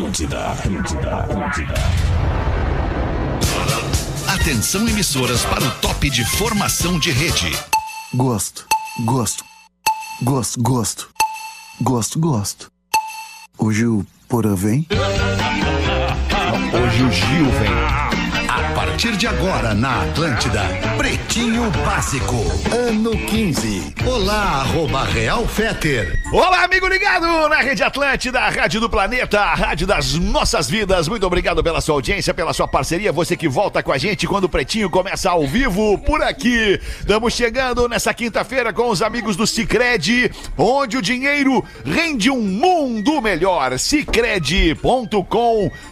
Atlântida, Atlântida, Atlântida. Atenção emissoras para o top de formação de rede. Gosto, gosto, gosto, gosto, gosto, gosto. Hoje o Porã vem? Hoje o Gil vem. Partir de agora na Atlântida, Pretinho Básico, ano 15. Olá, arroba Real Feter. Olá, amigo ligado na Rede Atlântida, a Rádio do Planeta, a Rádio das Nossas Vidas. Muito obrigado pela sua audiência, pela sua parceria. Você que volta com a gente quando o Pretinho começa ao vivo por aqui. Estamos chegando nessa quinta-feira com os amigos do Cicred, onde o dinheiro rende um mundo melhor. Cicred.com.br.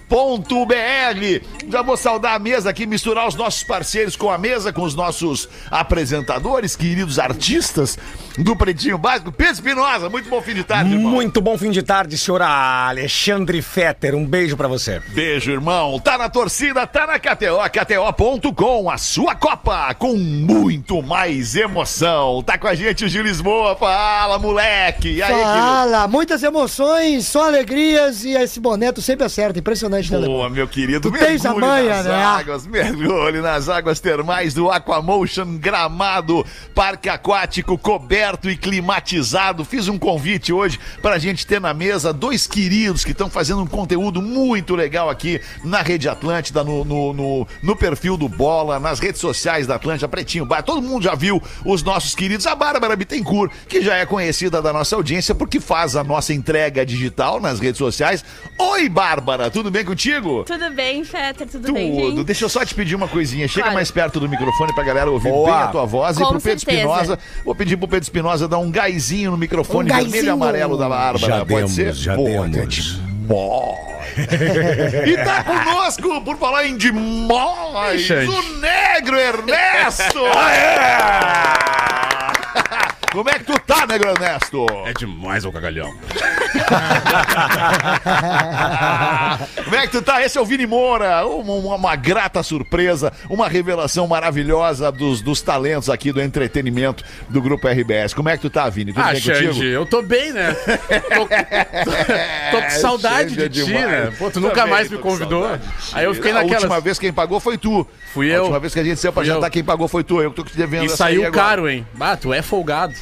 Já vou saudar a mesa aqui, misturar os nossos parceiros com a mesa, com os nossos apresentadores, queridos artistas do Pretinho Básico. Pedro Espinosa, muito bom fim de tarde, irmão. Muito bom fim de tarde, senhor Alexandre Fetter. Um beijo pra você. Beijo, irmão. Tá na torcida, tá na KTO, KTO.com, a sua Copa com muito mais emoção. Tá com a gente o Gil Lisboa. Fala, moleque. E aí? Fala, muitas emoções, só alegrias e esse boneto sempre acerta. Impressionante, né? Boa, meu querido. Tu tens a Mergulhe manha, nas né? águas, mergulhe nas águas termais do Aquamotion Gramado, parque aquático coberto e climatizado. Fiz um convite hoje pra gente ter na mesa dois queridos que estão fazendo um conteúdo muito legal aqui na Rede Atlântida, no, no, no, no perfil do Bola, nas redes sociais da Atlântida, Pretinho Bar. Todo mundo já viu os nossos queridos, a Bárbara Bittencourt, que já é conhecida da nossa audiência porque faz a nossa entrega digital nas redes sociais. Oi, Bárbara, tudo bem contigo? Tudo bem, Fetter? Tudo, bem, Tudo. gente? Deixa eu só te pedir uma coisinha. Chega Claro. mais perto do microfone pra galera ouvir Boa. bem a tua voz. e Com pro Pedro certeza. Espinosa, vou pedir pro Pedro Espinosa dar um gáizinho no microfone Um vermelho e amarelo da Bárbara. Já Pode demos, ser? já Boa, demos. e tá conosco, por falar em demais, o negro Ernesto! Como é que tu tá, negro Ernesto? É demais o cagalhão. Como é que tu tá? Esse é o Vini Moura, uma, uma- uma grata surpresa, uma revelação maravilhosa dos, dos talentos aqui do entretenimento do Grupo RBS. Como é que tu tá, Vini? Tudo Ah, bem Xande, contigo? eu tô bem, né? Tô, tô com saudade Xande é de ti, demais. né? Pô, tu nunca Também mais me tô convidou. Aí eu fiquei A naquela. última vez quem pagou foi tu. Fui A eu. última vez que a gente saiu pra Fui jantar, eu. quem pagou foi tu. Eu tô te devendo E saiu caro, hein? Ah, tu é folgado.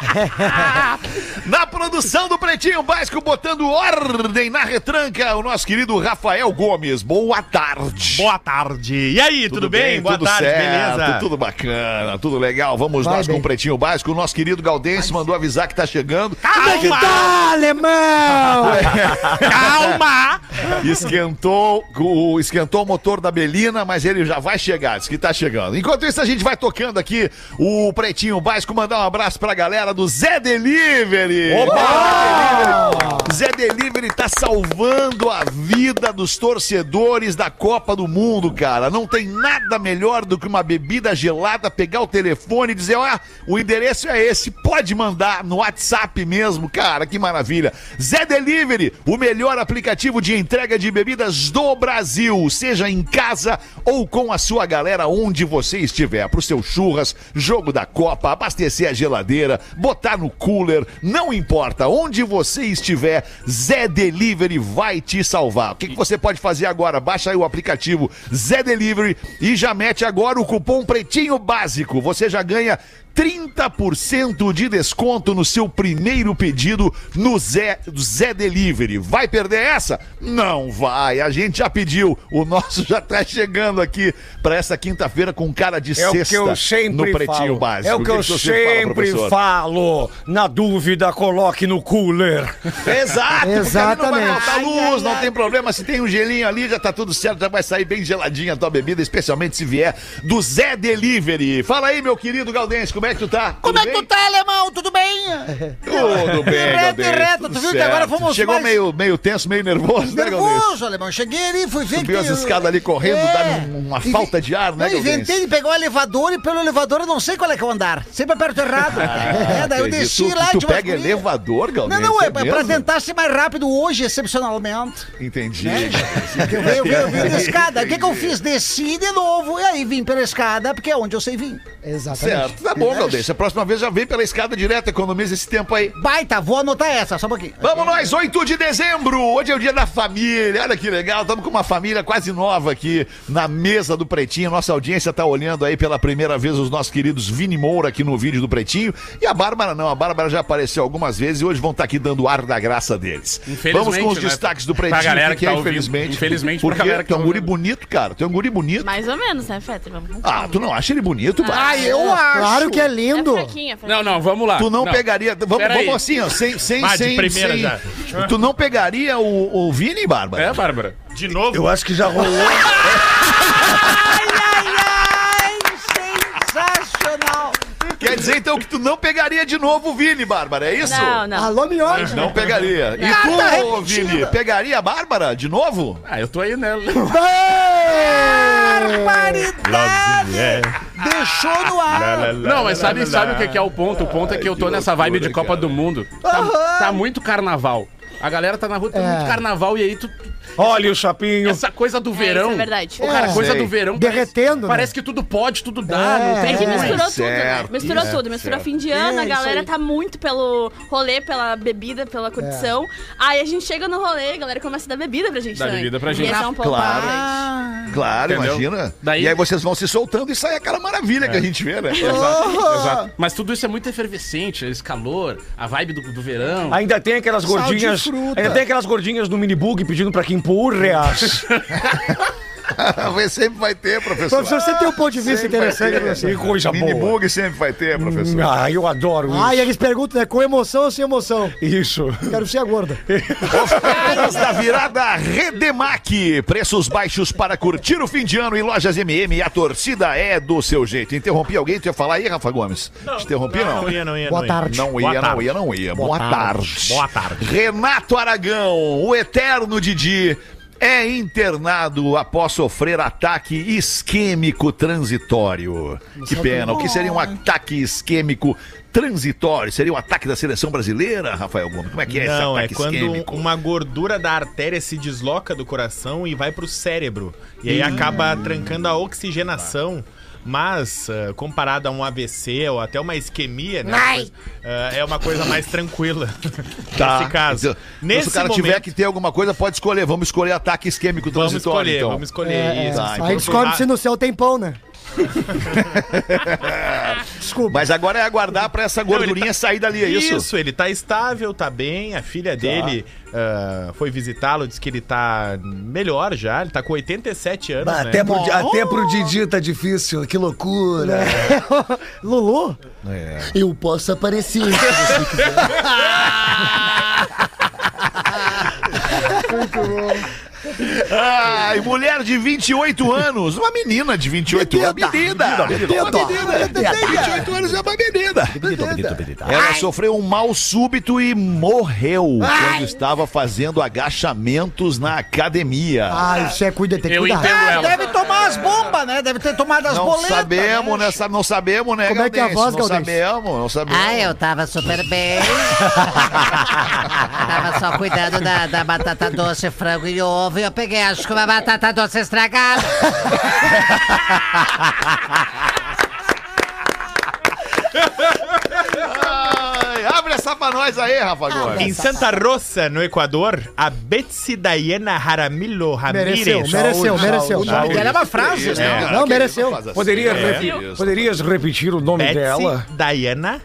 Na produção do Pretinho Básico, botando ordem na retranca, o nosso querido Rafael Gomes. Boa tarde. Boa tarde. E aí, tudo, bem? Boa tudo tarde, certo, beleza? Tudo bacana, tudo legal. Vamos Vai nós com bem. o Pretinho Básico. O nosso querido Galdense mandou avisar que tá chegando. Como é que tá, alemão? Calma! Esquentou o, esquentou o motor da Belina, mas ele já vai chegar, diz que tá chegando. Enquanto isso, a gente vai tocando aqui o Pretinho Básico, mandar um abraço pra galera do Zé Delivery. Opa! Zé Delivery tá salvando a vida dos torcedores da Copa do Mundo, cara. Não tem nada melhor do que uma bebida gelada, pegar o telefone e dizer, ó, o endereço é esse, pode mandar no WhatsApp mesmo, cara, que maravilha. Zé Delivery, o melhor aplicativo de entrega de bebidas do Brasil, seja em casa ou com a sua galera onde você estiver, pro seu churras, jogo da Copa, abastecer a geladeira, botar no cooler, não importa onde você estiver, Zé Delivery vai te salvar. O que, que você pode fazer agora? Baixa aí o aplicativo Zé Delivery e já mete agora o cupom Pretinho Básico. Você já ganha 30% de desconto no seu primeiro pedido no Zé, Zé Delivery. Vai perder essa? Não vai. A gente já pediu. O nosso já tá chegando aqui para essa quinta-feira com cara de É o sexta que eu sempre no Pretinho falo. Básico. É o que, eu você fala, sempre professor? falo. Na dúvida, coloque no cooler. Exato, ali não vai Exatamente. faltar luz, não tem problema. Se tem um gelinho ali, já tá tudo certo, já vai sair bem geladinha a tua bebida, especialmente se vier do Zé Delivery. Fala aí, meu querido Galdense, como é que tu tá? Como é que tu tá, alemão? Tudo bem? Tudo bem, Reto, Galdense, reto. tudo Tu viu que certo. agora fomos Chegou mais- meio, meio tenso, meio nervoso, né, Galdense? Nervoso, alemão. Cheguei ali, fui ver Subiu que... as escadas ali correndo, dando uma E vi- falta de ar, né, Não, inventei de pegar o elevador e pelo elevador eu não sei qual é que é o andar. Sempre aperto errado. é, daí eu Acredito. desci tu, lá tu de pega Vasculhinha. elevador, Galdense? Não, não, é, é pra mesmo? tentar ser mais rápido hoje, excepcionalmente. Entendi. Eu vim, eu eu vim de escada. O que, que eu fiz? Desci de novo e aí vim pela escada, porque é onde eu sei vir. Exatamente. Certo, tá bom. Bom, Galdês. A próxima vez já vem pela escada direta, economiza esse tempo aí. Baita, vou anotar essa, só um pouquinho. Vamos nós, 8 de dezembro. Hoje é o dia da família. Olha que legal. Estamos com uma família quase nova aqui na mesa do Pretinho. Nossa audiência está olhando aí pela primeira vez os nossos queridos Vini Moura aqui no vídeo do Pretinho. E a Bárbara não. A Bárbara já apareceu algumas vezes e hoje vão estar aqui dando ar da graça deles. Infelizmente, Vamos com os né? destaques do Pra Pretinho. galera O que tá é, ouvindo. infelizmente. Infelizmente, pra Porque galera que é tá um guri bonito, cara. É um guri bonito. Mais ou menos, né, Fetter? Ah, tu não acha ele bonito, Bárbara? Ah, eu acho. Claro que é É lindo. fraquinha, fraquinha. Não, não, vamos lá. Tu não, pegaria. Vamos, vamos assim, ó, sem. sem, Ah, de sem, primeira sem- já. Tu não pegaria o, o Vini, Bárbara? É, Bárbara. De novo? Eu acho que já rolou. Ai, ai, ai, sensacional. Quer dizer então que tu não pegaria de novo o Vini, Bárbara, é isso? Não, não. Alô, Miotti. Não pegaria. E tu, repetida. Vini, pegaria a Bárbara de novo? Ah, eu tô aí nela. Barbaridade. Deixou no ar. Não, mas sabe, sabe o que que é o ponto? O ponto é que eu tô nessa vibe de Copa do Mundo. Tá, tá muito carnaval. A galera tá na rua, tá É. muito carnaval e aí tu. Olha o chapinho. Essa coisa do verão. isso é verdade. Ô, cara, É. coisa Sei. do verão. Derretendo, Parece, né? parece que tudo pode, tudo dá. É. Não tem É que ruim. misturou tudo, né? certo, Misturou isso, tudo. Misturou certo. fim de ano, É, a isso galera aí. tá muito pelo rolê, pela bebida, pela condição. Aí a gente chega no rolê, a galera começa a dar bebida pra gente Dá também. bebida pra gente. E é um pouco Claro. pra Claro, Entendeu? imagina. Daí- E aí vocês vão se soltando e sai aquela maravilha que a gente vê, né? Exato, exato. Mas tudo isso é muito efervescente, esse calor, a vibe do, do verão. Ainda tem aquelas Sal de gordinhas. fruta. Ainda tem aquelas gordinhas do minibug pedindo pra que impurreas. Sempre vai ter, professor. Professor, você tem um ponto de vista Sempre interessante, ter. professor. que coisa boa. Minibug sempre vai ter, professor. Ah, eu adoro isso. Ah, e eles perguntam, né? Com emoção ou sem emoção? Isso. Quero ser a gorda. Ofertas da virada Redemac. Preços baixos para curtir o fim de ano em lojas MM. A torcida é do seu jeito. Interrompi alguém? Tu ia falar aí, Rafa Gomes? Te interrompi, não? Não ia, não ia. Boa não ia. tarde. Não ia, não ia, não ia. Boa, Boa tarde. tarde. Boa tarde. Renato Aragão, o eterno Didi, é internado após sofrer ataque isquêmico transitório. Que pena. O que seria um ataque isquêmico transitório? Seria um ataque da seleção brasileira, Rafael Gomes? Como é que é Não, esse é ataque quando isquêmico? uma gordura da artéria se desloca do coração e vai pro cérebro. E aí acaba trancando a oxigenação. Mas, ah, comparado a um AVC ou até uma isquemia, né? Ai. coisa- ah, é uma coisa mais tranquila. Tá. Nesse caso. Então, Nesse se o cara momento, tiver que ter alguma coisa, pode escolher. Vamos escolher ataque isquêmico Vamos transitório, escolher, então. vamos escolher É, isso. Tá, então aí descobre se no céu tem pão, né? Desculpa. Mas agora é aguardar pra essa gordurinha ele sair dali, é isso? Isso, ele tá estável, tá bem. A filha dele ah, foi visitá-lo, disse que ele tá melhor já. Ele tá com 87 anos, Bah, né? até, pro, até pro Didi tá difícil, que loucura. Lulu? Eu posso aparecer se você quiser. Ai, mulher de 28 anos, uma menina de 28 anos, uma menina, uma menina, 28 anos é uma menina. Ela sofreu um mal súbito e morreu quando estava fazendo agachamentos na academia. Ah, isso é cuida, tem que cuidar. Ah, deve tomar as bombas, né? Deve ter tomado as Não boletas. sabemos, né? Não sabemos, né, Como é que é a voz, Não sabemos, não sabemos. Ah, eu tava super bem. tava só cuidando da, da batata doce, frango e ovo. E eu peguei, acho que uma batata doce estragada. Ai, abre essa pra nós aí, Rafa Gomes. Em Santa Rosa, no Equador, a Betsy Diana Jaramillo Ramírez. Mereceu, mereceu, mereceu. O nome dela é uma frase, Isso, né? Não, mereceu. assim. Poderia É, repi- poderias repetir o nome Betsy dela? Diana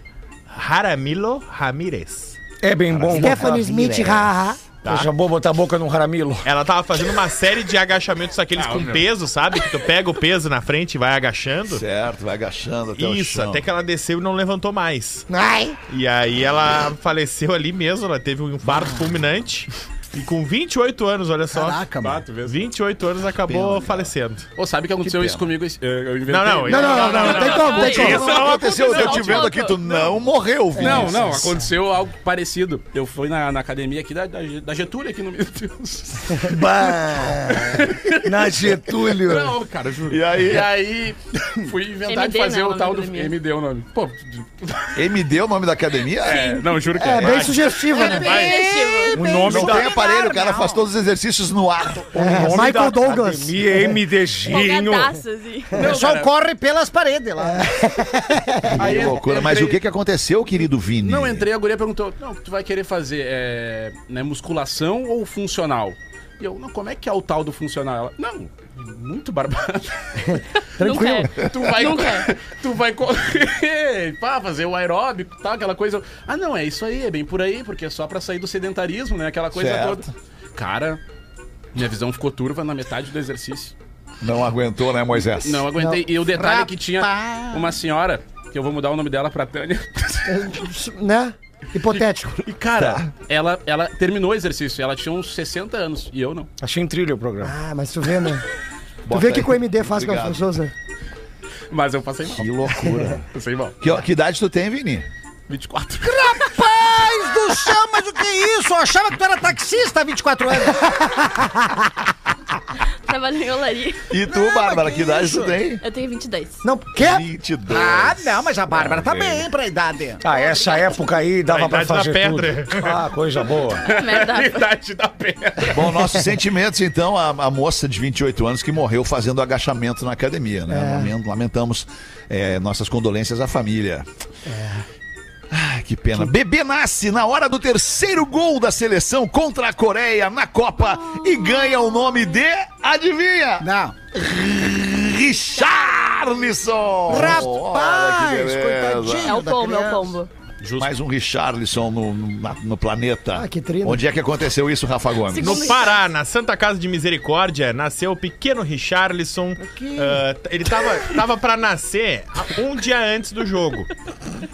Jaramillo Ramírez. É bem bom. Stephanie Smith, haha. Deixa bom botar a boca no Jaramilo. Ela tava fazendo uma série de agachamentos aqueles com peso, sabe? Que tu pega o peso na frente e vai agachando. Certo, vai agachando até o Isso, até que ela desceu e não levantou mais. Ai, E aí ela faleceu ali mesmo, ela teve um infarto fulminante. E com 28 anos, olha só. Caraca, mano. 28 anos acabou falecendo. Ô, sabe o que aconteceu isso comigo? Eu, inventei. Não, não, Não, não, não, não, não tem como, tem como. Isso não aconteceu, eu tô te vendo aqui, tu não morreu, Não, Vinícius. não, aconteceu algo parecido. Eu fui na, na academia aqui da, da, da Getúlio, aqui no meu Deus. Bah, na Getúlio. Não, cara, juro. E aí? E aí, fui inventar de MD, fazer né, o tal do. academia. MD o nome. Pô, MD é o nome da academia? é, não, juro que É é. bem sugestiva, né? O nome Não da. Aparelho, o cara faz todos os exercícios no ar. É, Michael Douglas. Academia MDzinho. Empolgadaço, assim. O pessoal corre pelas paredes lá. Aí Que loucura. Mas o que, que aconteceu, querido Vini? Não, entrei, a guria perguntou: Não, tu vai querer fazer é, né, musculação ou funcional? E eu, não, como é que é o tal do funcional? Ela, não, muito barbado. Tranquilo. É. Tu vai, tu vai correr, pá, fazer o aeróbico e tal, aquela coisa. Ah, não, é isso aí, é bem por aí, porque é só pra sair do sedentarismo, né? Aquela coisa Certo. toda. Cara, minha visão ficou turva na metade do exercício. Não aguentou, né, Moisés? Não aguentei. E o detalhe é que tinha uma senhora, que eu vou mudar o nome dela pra Tânia. Né? Hipotético. E, cara, ela, ela terminou o exercício. Ela tinha uns 60 anos e eu não. Achei em trilha o programa. Ah, mas tu vê, né? Tu Bota vê o que, aí. que o MD faz com as Obrigado. pessoas, né? Mas eu passei mal. Que loucura. Passei mal. que, que idade tu tem, Vini? 24. Rapaz do céu, mas o que é isso? Eu achava que tu era taxista há 24 anos. Trabalho em olaria. E tu, Não, Bárbara, que que idade isso? tu tem? Eu tenho 22. Não, quer? 22. Ah, não, mas a Bárbara tá Ah, bem pra idade. Ah, essa época aí dava pra idade da fazer pedra. tudo. Ah, coisa boa. Merda. Idade da pedra. Bom, nossos sentimentos, então, a, a moça de 28 anos que morreu fazendo agachamento na academia, né? Lamen- Lamentamos é, nossas condolências à família. Ai, que pena. Bebê nasce na hora do terceiro gol da seleção contra a Coreia na Copa e ganha o nome de. Adivinha? Não. Richarlison! Olha que Rapaz, beleza. coitadinho. É o pombo, é o criança. Pombo. Mais um Richarlison no, no, na- no planeta. Ah, que trino. Onde é que aconteceu isso, Rafa Gomes? Segundo- No Pará, na Santa Casa de Misericórdia, nasceu o pequeno Richarlison. Ah, t- ele tava, tava pra nascer a- um dia antes do jogo.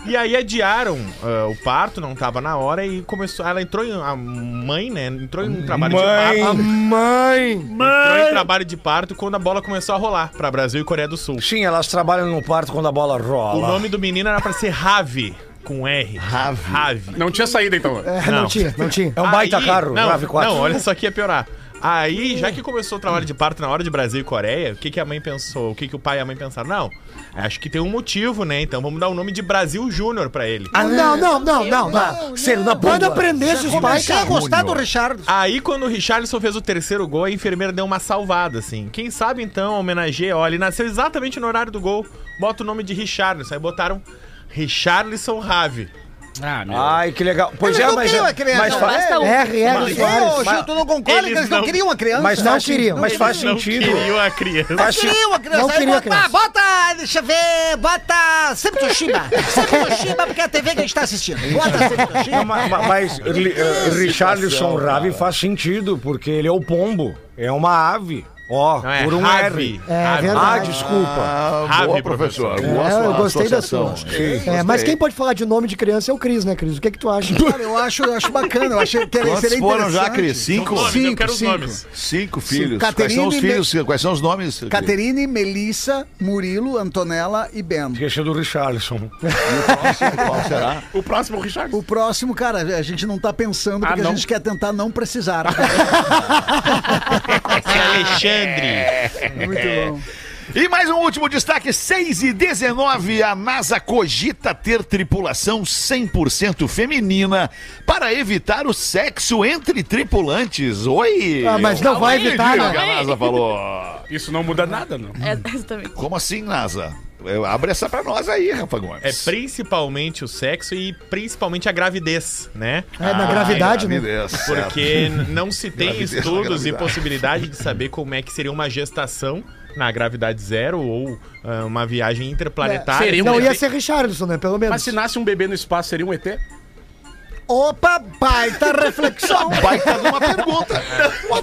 E aí adiaram ah, o parto, não tava na hora, e começou. Ela entrou em. A mãe, né? Entrou em um trabalho de Mãe! parto. Mãe! Entrou em trabalho de parto quando a bola começou a rolar pra Brasil e Coreia do Sul. Sim, elas trabalham no parto quando a bola rola. O nome do menino era pra ser Ravi, com R. Ravi. Ravi. Não tinha saída, então. É, não. Não. tinha, não tinha. É um baita Aí- carro, não, Rave 4. Não, olha só que ia piorar. Aí, já que começou o trabalho de parto na hora de Brasil e Coreia, o que, que a mãe pensou? O que, que o pai e a mãe pensaram? Não, acho que tem um motivo, né? Então vamos dar o nome de Brasil Júnior pra ele. Ah, não, não, não, não, não. Sendo na Quando aprendesse os pais, Comecei a cara. gostar do Richard. Aí, quando o Richarlison fez o terceiro gol, a enfermeira deu uma salvada, assim. Quem sabe, então, homenageia, olha, ele nasceu exatamente no horário do gol. Bota o nome de Richarlison. Aí botaram Richarlison Rave. Ah, meu. Ai, que legal. Pois Eles é, não mas. queriam a criança, mas não, fa- basta um. R, R, Mas- Soares. Ô, Gil, tu não concorda que Eles não, não- queriam a criança? Mas Não faz, queriam. Mas faz Não sentido. queriam a criança. Faz Não queriam a criança. Não Aí queria a bota, criança. bota, deixa eu ver, bota sempre Toshiba. Sempre Toshiba, porque é a TV que a gente tá assistindo. Bota sempre Toshiba. Não, ma- Mas, Ri- eh, Richarlison Rave faz sentido, porque ele é o pombo. É uma ave. Ó, Não, é por um Rave. R. É verdade. Ah, desculpa. Ah, boa, professor. É, eu gostei da sua. Sim, É, gostei. mas quem pode falar de nome de criança é o Cris, né, Cris? O que é que tu acha? Cara, eu acho, eu acho bacana. Eu achei que Quantos seria foram já, interessante. Cris? Cinco? Nomes, eu Cinco, quero os cinco. nomes. Cinco filhos. Quais são os e filhos? Quais são os nomes? Caterine, Melissa, Murilo, Antonella e Ben. Esqueci do Richarlison. Qual será? O próximo, o Richard. O próximo, cara, a gente não tá pensando Ah, porque não? a gente quer tentar não precisar. Esse é Alexandre. Muito bom. E mais um último destaque, 6 e 19, a NASA cogita ter tripulação 100% feminina para evitar o sexo entre tripulantes. Oi! Ah, mas não vai evitar, né? A NASA falou. Isso não muda nada, não. É, exatamente. Como assim, NASA? Eu- Abre essa pra nós aí, Rafa Gomes. É principalmente o sexo e principalmente a gravidez, né? É, na gravidade, né? Gravidez, certo. Porque não se tem Gravidez estudos e possibilidade de saber como é que seria uma gestação na gravidade zero ou ah, uma viagem interplanetária. Seria um Não ET. ia ser Richardson, né? Pelo menos. Mas se nasce um bebê no espaço, seria um ET? Opa, baita reflexão. Baita de uma pergunta.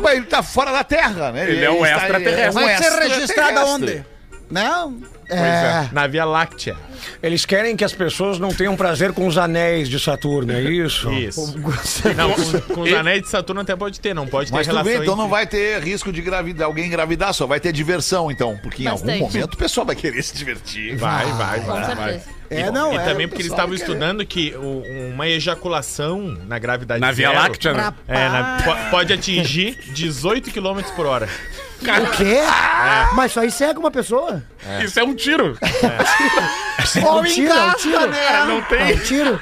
Mas ele tá fora da Terra, né? Ele é um extraterrestre. é Vai ser registrado aonde? Não? É. Na Via Láctea. Eles querem que as pessoas não tenham prazer com os anéis de Saturno, é isso? Isso. Não, com, com os anéis de Saturno até pode ter, não pode ter Mas tu relação vê, então entre- não vai ter risco de gravidar, alguém engravidar, só vai ter diversão, então. Porque em Bastante. algum momento o pessoal vai querer se divertir. Vai, vai, Com vai. vai. certeza. É, não, e é. também porque eles estavam vai estudando que o- uma ejaculação na gravidade Na Via zero, Láctea, né? É, na- po- pode atingir 18 km por hora. O quê? Mas isso aí cega uma pessoa. Isso é um tiro. Ou Um tiro, é um tiro. né? Não tem. um tiro.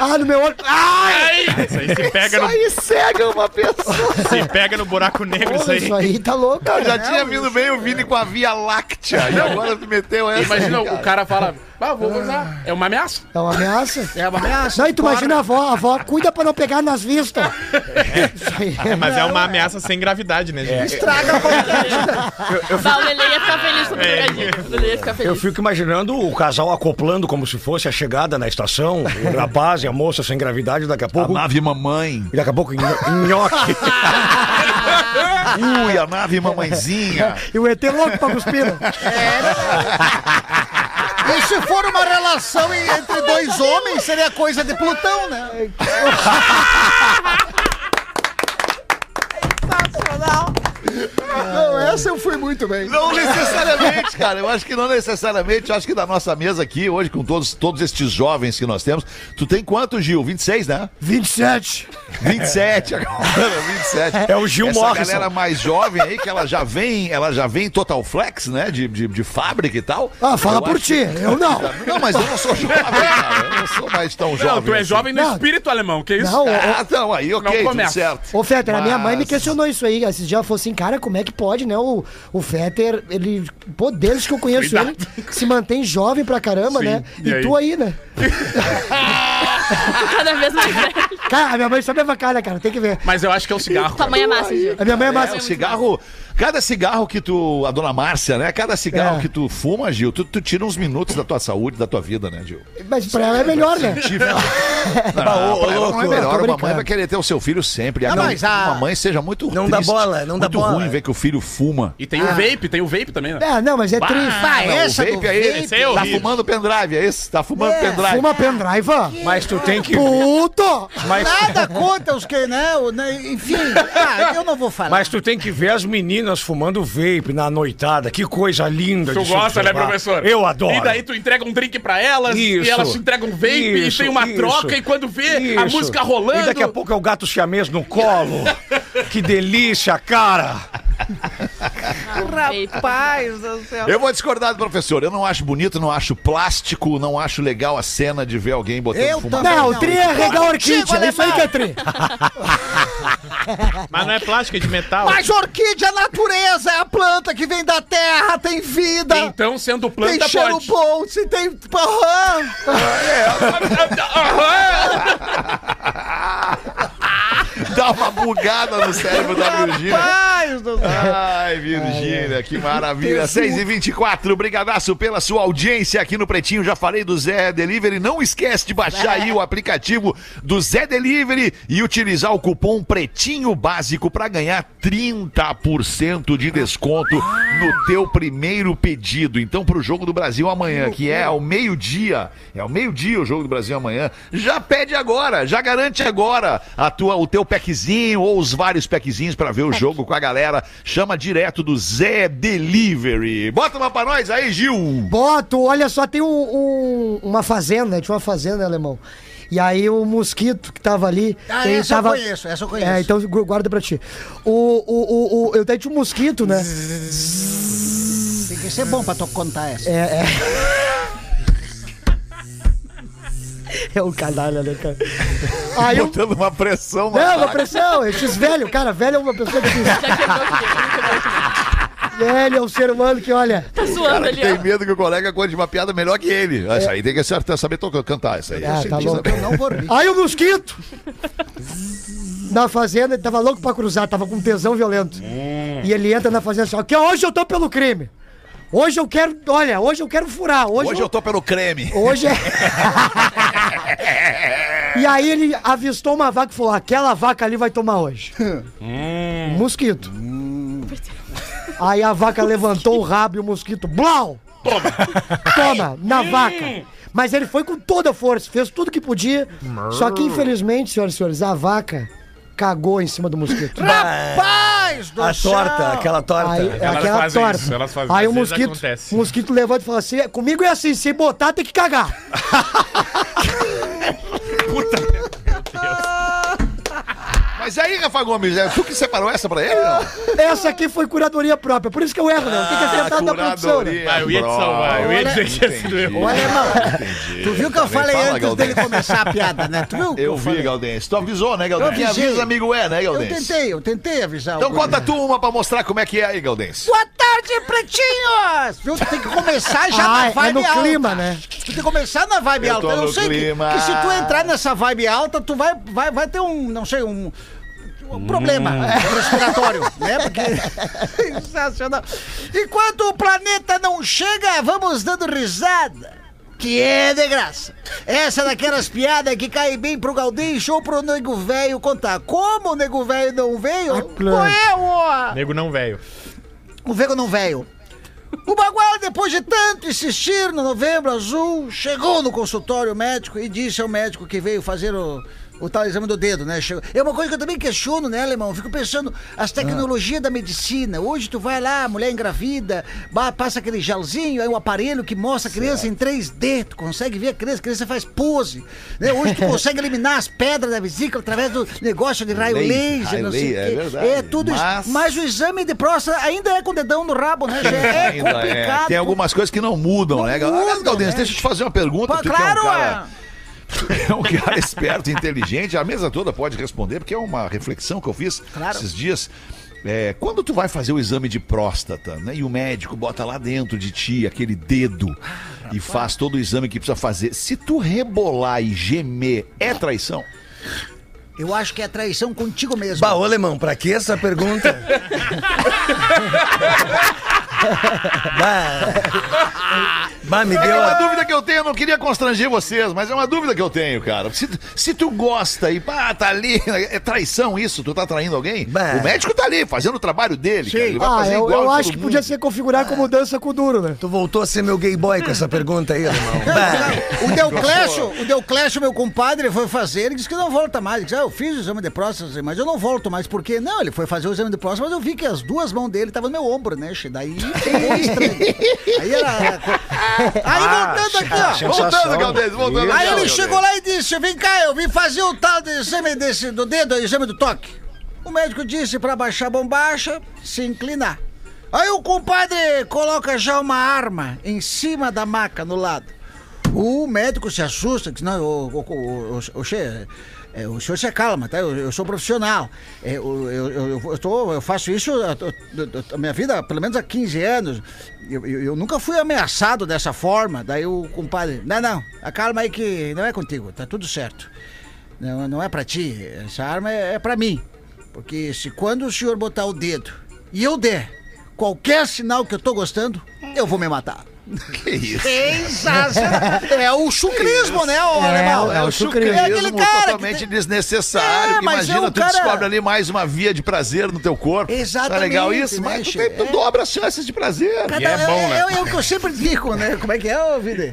Ah, no meu olho. Ai! Isso aí se pega no, Aí cega uma pessoa. se pega no buraco negro, isso aí. isso aí tá louco, Eu já cara. tinha vindo bem o Vini com a Via Láctea. E agora tu meteu essa. Imagina, aí, o cara fala, ah, vou usar. É uma ameaça. É uma ameaça. É uma ameaça. Não, e tu imagina a avó, a avó, cuida pra não pegar nas vistas. Isso aí. Mas é uma ameaça sem gravidade, né, gente? Estraga a qualidade. Bah, o Lele ia ficar feliz com o É. trocadilho. O Lele ia ficar Eu feliz. fico imaginando o casal acoplando como se fosse a chegada na estação, o rapaz e a moça sem gravidade, daqui a A pouco. nave mamãe. E daqui a pouco, nho- nhoque. Ui, a nave mamãezinha. E o ET louco pra cuspir. E se for uma relação entre dois homens, seria coisa de Plutão, né? Não, essa eu fui muito bem. Não necessariamente, cara. Eu acho que não necessariamente. Eu acho que da nossa mesa aqui, hoje, com todos, todos estes jovens que nós temos. Tu tem quanto, Gil? 26, né? 27. 27 agora, 27. É o Gil Essa Morrison. galera mais jovem aí, que ela já vem, ela já vem total flex, né? De, de, de fábrica e tal. Ah, fala Eu por ti, eu não. Não, mas eu não sou jovem, cara. Eu não sou mais tão jovem. Não, tu é assim. jovem no Não. espírito alemão, que isso? Não, Ah, então, aí, ok, Não tudo certo. Ô, Fetter, a minha mãe me Mas- questionou isso aí. Esses dias ela falou assim, cara, como é que pode, né? O, o Fetter, ele, pô, desde que eu conheço Cuidado. ele, se mantém jovem pra caramba, Sim, né? e E, aí? tu aí, né? Cada vez mais velho. Cara, a minha mãe sabe a cara, cara, tem que ver. Mas eu acho que é o cigarro. Tua mãe é massa, Gil. A minha mãe é É, massa. o cigarro. Cada cigarro que tu. A dona Márcia, né? Cada cigarro É. que tu fuma, Gil, tu, tu tira uns minutos da tua saúde, da tua vida, né, Gil? Mas pra ela é melhor, né? Não, pra ela não é melhor. Uma mãe vai querer ter o seu filho sempre. Não, Não, mas a- Uma mãe seja muito Não dá triste, bola, não dá muito bola. ruim ver que o filho fuma. E tem o vape, tem o vape também, né? É, não, mas é triste. Ah, Não, essa o vape aí, vape. Esse é tá fumando pendrive, é esse? Tá fumando É, pendrive. Uma pendrive. Mas tu tem que. Puto! Mas, Nada contra os que, né? o- né, Enfim, ah, eu não vou falar. mas tu tem que ver as meninas fumando vape na noitada. Que coisa linda Tu gosta, né, professor? Eu adoro. E daí tu entrega um drink pra elas, Isso. e elas te entregam um vape, Isso, e tem uma isso. troca, e quando vê a música rolando... E daqui a pouco é o gato siamês no colo. que delícia, cara. Rapaz do céu. Eu vou discordar do professor. Eu não acho bonito, não acho plástico, não acho legal a cena de ver alguém botando Eu fumaça. Não, o não. tri é regar Contigo, orquídea. É isso aí que é tri. Mas não é plástico, é de metal. Mas orquídea é natureza, é a planta que vem da terra, tem vida. Então, sendo tem planta, cheiro pode. bom, se tem. Aham. Dá uma bugada no cérebro da Virgínia. Rapaz do céu. Ai, Virgínia, que maravilha. 6 e 24 brigadaço pela sua audiência aqui no Pretinho. Já falei do Zé Delivery. Não esquece de baixar aí o aplicativo do Zé Delivery e utilizar o cupom Pretinho Básico para ganhar 30% de desconto no teu primeiro pedido. Então, pro Jogo do Brasil amanhã, que é ao meio-dia, é ao meio-dia o Jogo do Brasil amanhã, já pede agora, já garante agora a tua, o teu packzinho ou os vários packzinhos para ver o jogo com a galera. Chama direto do Zé Delivery. Bota uma pra nós aí, Gil. Boto, olha só, tem um- um- uma fazenda, tinha uma fazenda, alemão. E aí o mosquito que tava ali. Ah, ele essa eu tava... conheço, essa eu conheço. É, então gu- guarda pra ti. O, o, o, o, eu até tinha um mosquito, né? Tem que ser bom pra tu contar essa. É, é. É um canalha, né, cara? Aí eu. Botando uma pressão no Não, uma pressão, esses velhos, cara, velho é uma pessoa difícil. Já quebrou aqui, já quebrou aqui. Velho é um ser humano que, olha. Tá O suando cara ali, tem ó. medo que o colega conte uma piada melhor que ele. Essa aí tem que acertar, saber tocar, cantar essa aí. Ah, tá louco. Eu não vou rir. Aí o mosquito na fazenda, ele tava louco pra cruzar, tava com tesão violento. E ele entra na fazenda assim, ó, que hoje eu tô pelo crime. Hoje eu quero, olha, hoje eu quero furar. Hoje, Hoje eu tô pelo creme. Hoje é. e aí ele avistou uma vaca e falou: aquela vaca ali vai tomar hoje. Um mosquito. Aí a vaca levantou o rabo e o mosquito. Blau! Toma! Toma, na vaca. Mas ele foi com toda a força, fez tudo que podia. Só que, infelizmente, senhoras e senhores, a vaca cagou em cima do mosquito. Rapaz do A céu. torta, aquela torta. Aí, Elas aquela fazem torta. isso, elas fazem Aí isso. o mosquito, acontece. o mosquito levanta e fala assim: comigo é assim, se botar tem que cagar. Mas mas aí, Rafa Gomes, é tu que separou essa pra ele? Não? Essa aqui foi curadoria própria, por isso que eu erro, né? Tem que acertar da produção, né? Ah, eu ia te salvar, eu ia dizer que tinha sido eu. Ô, alemão, tu viu que eu falei fala, antes Galdêncio. dele começar a piada, né? Tu viu? Eu vi? Galdêncio. Tu avisou, né, Galdêncio? Quem avisei. avisa, amigo é, né, Eu Galdêncio? tentei, eu tentei avisar. Então conta tu uma pra mostrar como é que é aí, Galdêncio. Boa tarde, pretinhos! Viu? Tu tem que começar já Ah, na é vibe no alta. clima, né? Tu tem que começar na vibe Eu alta. Eu sei que, clima. que se tu entrar nessa vibe alta, tu vai, vai, vai ter um, não sei, um, um problema respiratório, né? Porque... Sensacional. Enquanto o planeta não chega, vamos dando risada. Que é de graça. Essa é daquelas piadas que cai bem pro Galdêncio ou pro nego velho contar. Como o nego velho não veio? Foi eu, ó. Nego não velho. O Vego não veio. O Bagual, depois de tanto insistir no Novembro Azul, chegou no consultório médico e disse ao médico que veio fazer o, o tal exame do dedo, né? É uma coisa que eu também questiono, né, Alemão? Fico pensando, as tecnologias da medicina. Hoje tu vai lá, mulher engravida, passa aquele gelzinho, aí o aparelho que mostra a criança em 3D. Tu consegue ver a criança, a criança faz pose. Né? Hoje tu consegue eliminar as pedras da vesícula através do negócio de raio Laser, não sei o laser, quê. é verdade. É tudo Mas- isso. Mas o exame de próstata ainda é com o dedão no rabo, né? É Ainda complicado. Tem algumas coisas que não mudam, né, Galdêncio? mudam, Galdêncio, né? deixa eu te fazer uma pergunta. Pô, tu claro, que é um cara... é. Um cara esperto, inteligente, a mesa toda pode responder, porque é uma reflexão que eu fiz Claro. esses dias. É, quando tu vai fazer o exame de próstata, né, e o médico bota lá dentro de ti aquele dedo e faz todo o exame que precisa fazer, se tu rebolar e gemer, é traição? Eu acho que é traição contigo mesmo. Bah, ô, alemão, pra que essa pergunta? bah. bah, me É deu uma a... dúvida que eu tenho, eu não queria constranger vocês, mas é uma dúvida que eu tenho, cara. Se, se tu gosta e pá, tá ali, é traição isso? Tu tá traindo alguém? Bah. O médico tá ali, fazendo o trabalho dele, cara. Ele vai Ah, fazer eu, igual eu acho que mundo. podia ser configurado como dança com duro, né? Tu voltou a ser meu gay boy com essa pergunta aí. Bah. O Deuclésio, o Deuclésio, meu compadre, foi fazer, ele disse que não volta mais. Ele disse, ah, eu fiz o exame de próstata, mas eu não volto mais. Por quê? Não, ele foi fazer o exame de próstata, mas eu vi que as duas mãos dele estavam no meu ombro, né? Daí. Aí era... Aí voltando aqui, ó. Voltando, Galdês, voltando. Aí ele chegou lá e disse: Vem cá, eu vim fazer o tal de exame desse, do dedo, exame do toque. O médico disse pra baixar a bombacha, se inclinar. Aí o compadre coloca já uma arma em cima da maca no lado. O médico se assusta, diz: Não, o, o, o, o, é, o senhor se calma, tá? Eu, eu sou profissional. É, eu, eu, eu, tô- eu faço isso a, minha vida, pelo menos há 15 anos. Eu, nunca fui ameaçado dessa forma. Daí o compadre, não, não, acalma aí que não é contigo, tá tudo certo. Não, não é pra ti, essa arma é, é pra mim. Porque se quando o senhor botar o dedo e eu der qualquer sinal que eu tô gostando, eu vou me matar. Que isso? Sensacional. É o chucrismo, né, ô É, alemão? é o chucrismo. É aquele cara totalmente que... desnecessário. É, imagina, é tu cara- descobre ali mais uma via de prazer no teu corpo. Exatamente, Tá legal isso? né, Mas tu, tem- tu É. dobra as chances de prazer. Cada- E é bom, né? É, é o que eu sempre digo, né? Como é que é, ô Vide?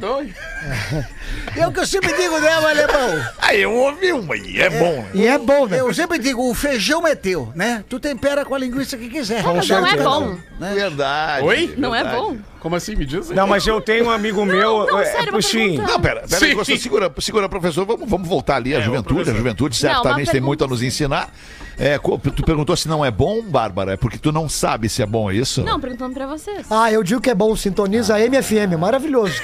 É o que eu sempre digo, né, ô alemão? Aí eu ouvi uma e é, bom, né? E é bom, né? Eu sempre digo, o feijão é teu, né? Tu tempera com a linguiça que quiser. Mas não é bom. Né? Verdade. Oi? Não é bom. Como assim? Me diz aí. Não, mas eu tenho um amigo meu. não, é, sério, sim. pergunta. Não, pera, pera aí, Sim. você segura, segura, professor. Vamos, vamos voltar ali à É, juventude. A juventude Não, certamente tem muito a nos sim. ensinar. É, tu perguntou se não é bom, Bárbara? É porque tu não sabe se é bom, é isso? Não, perguntando pra vocês. Ah, eu digo que é bom, sintoniza a MFM, maravilhoso.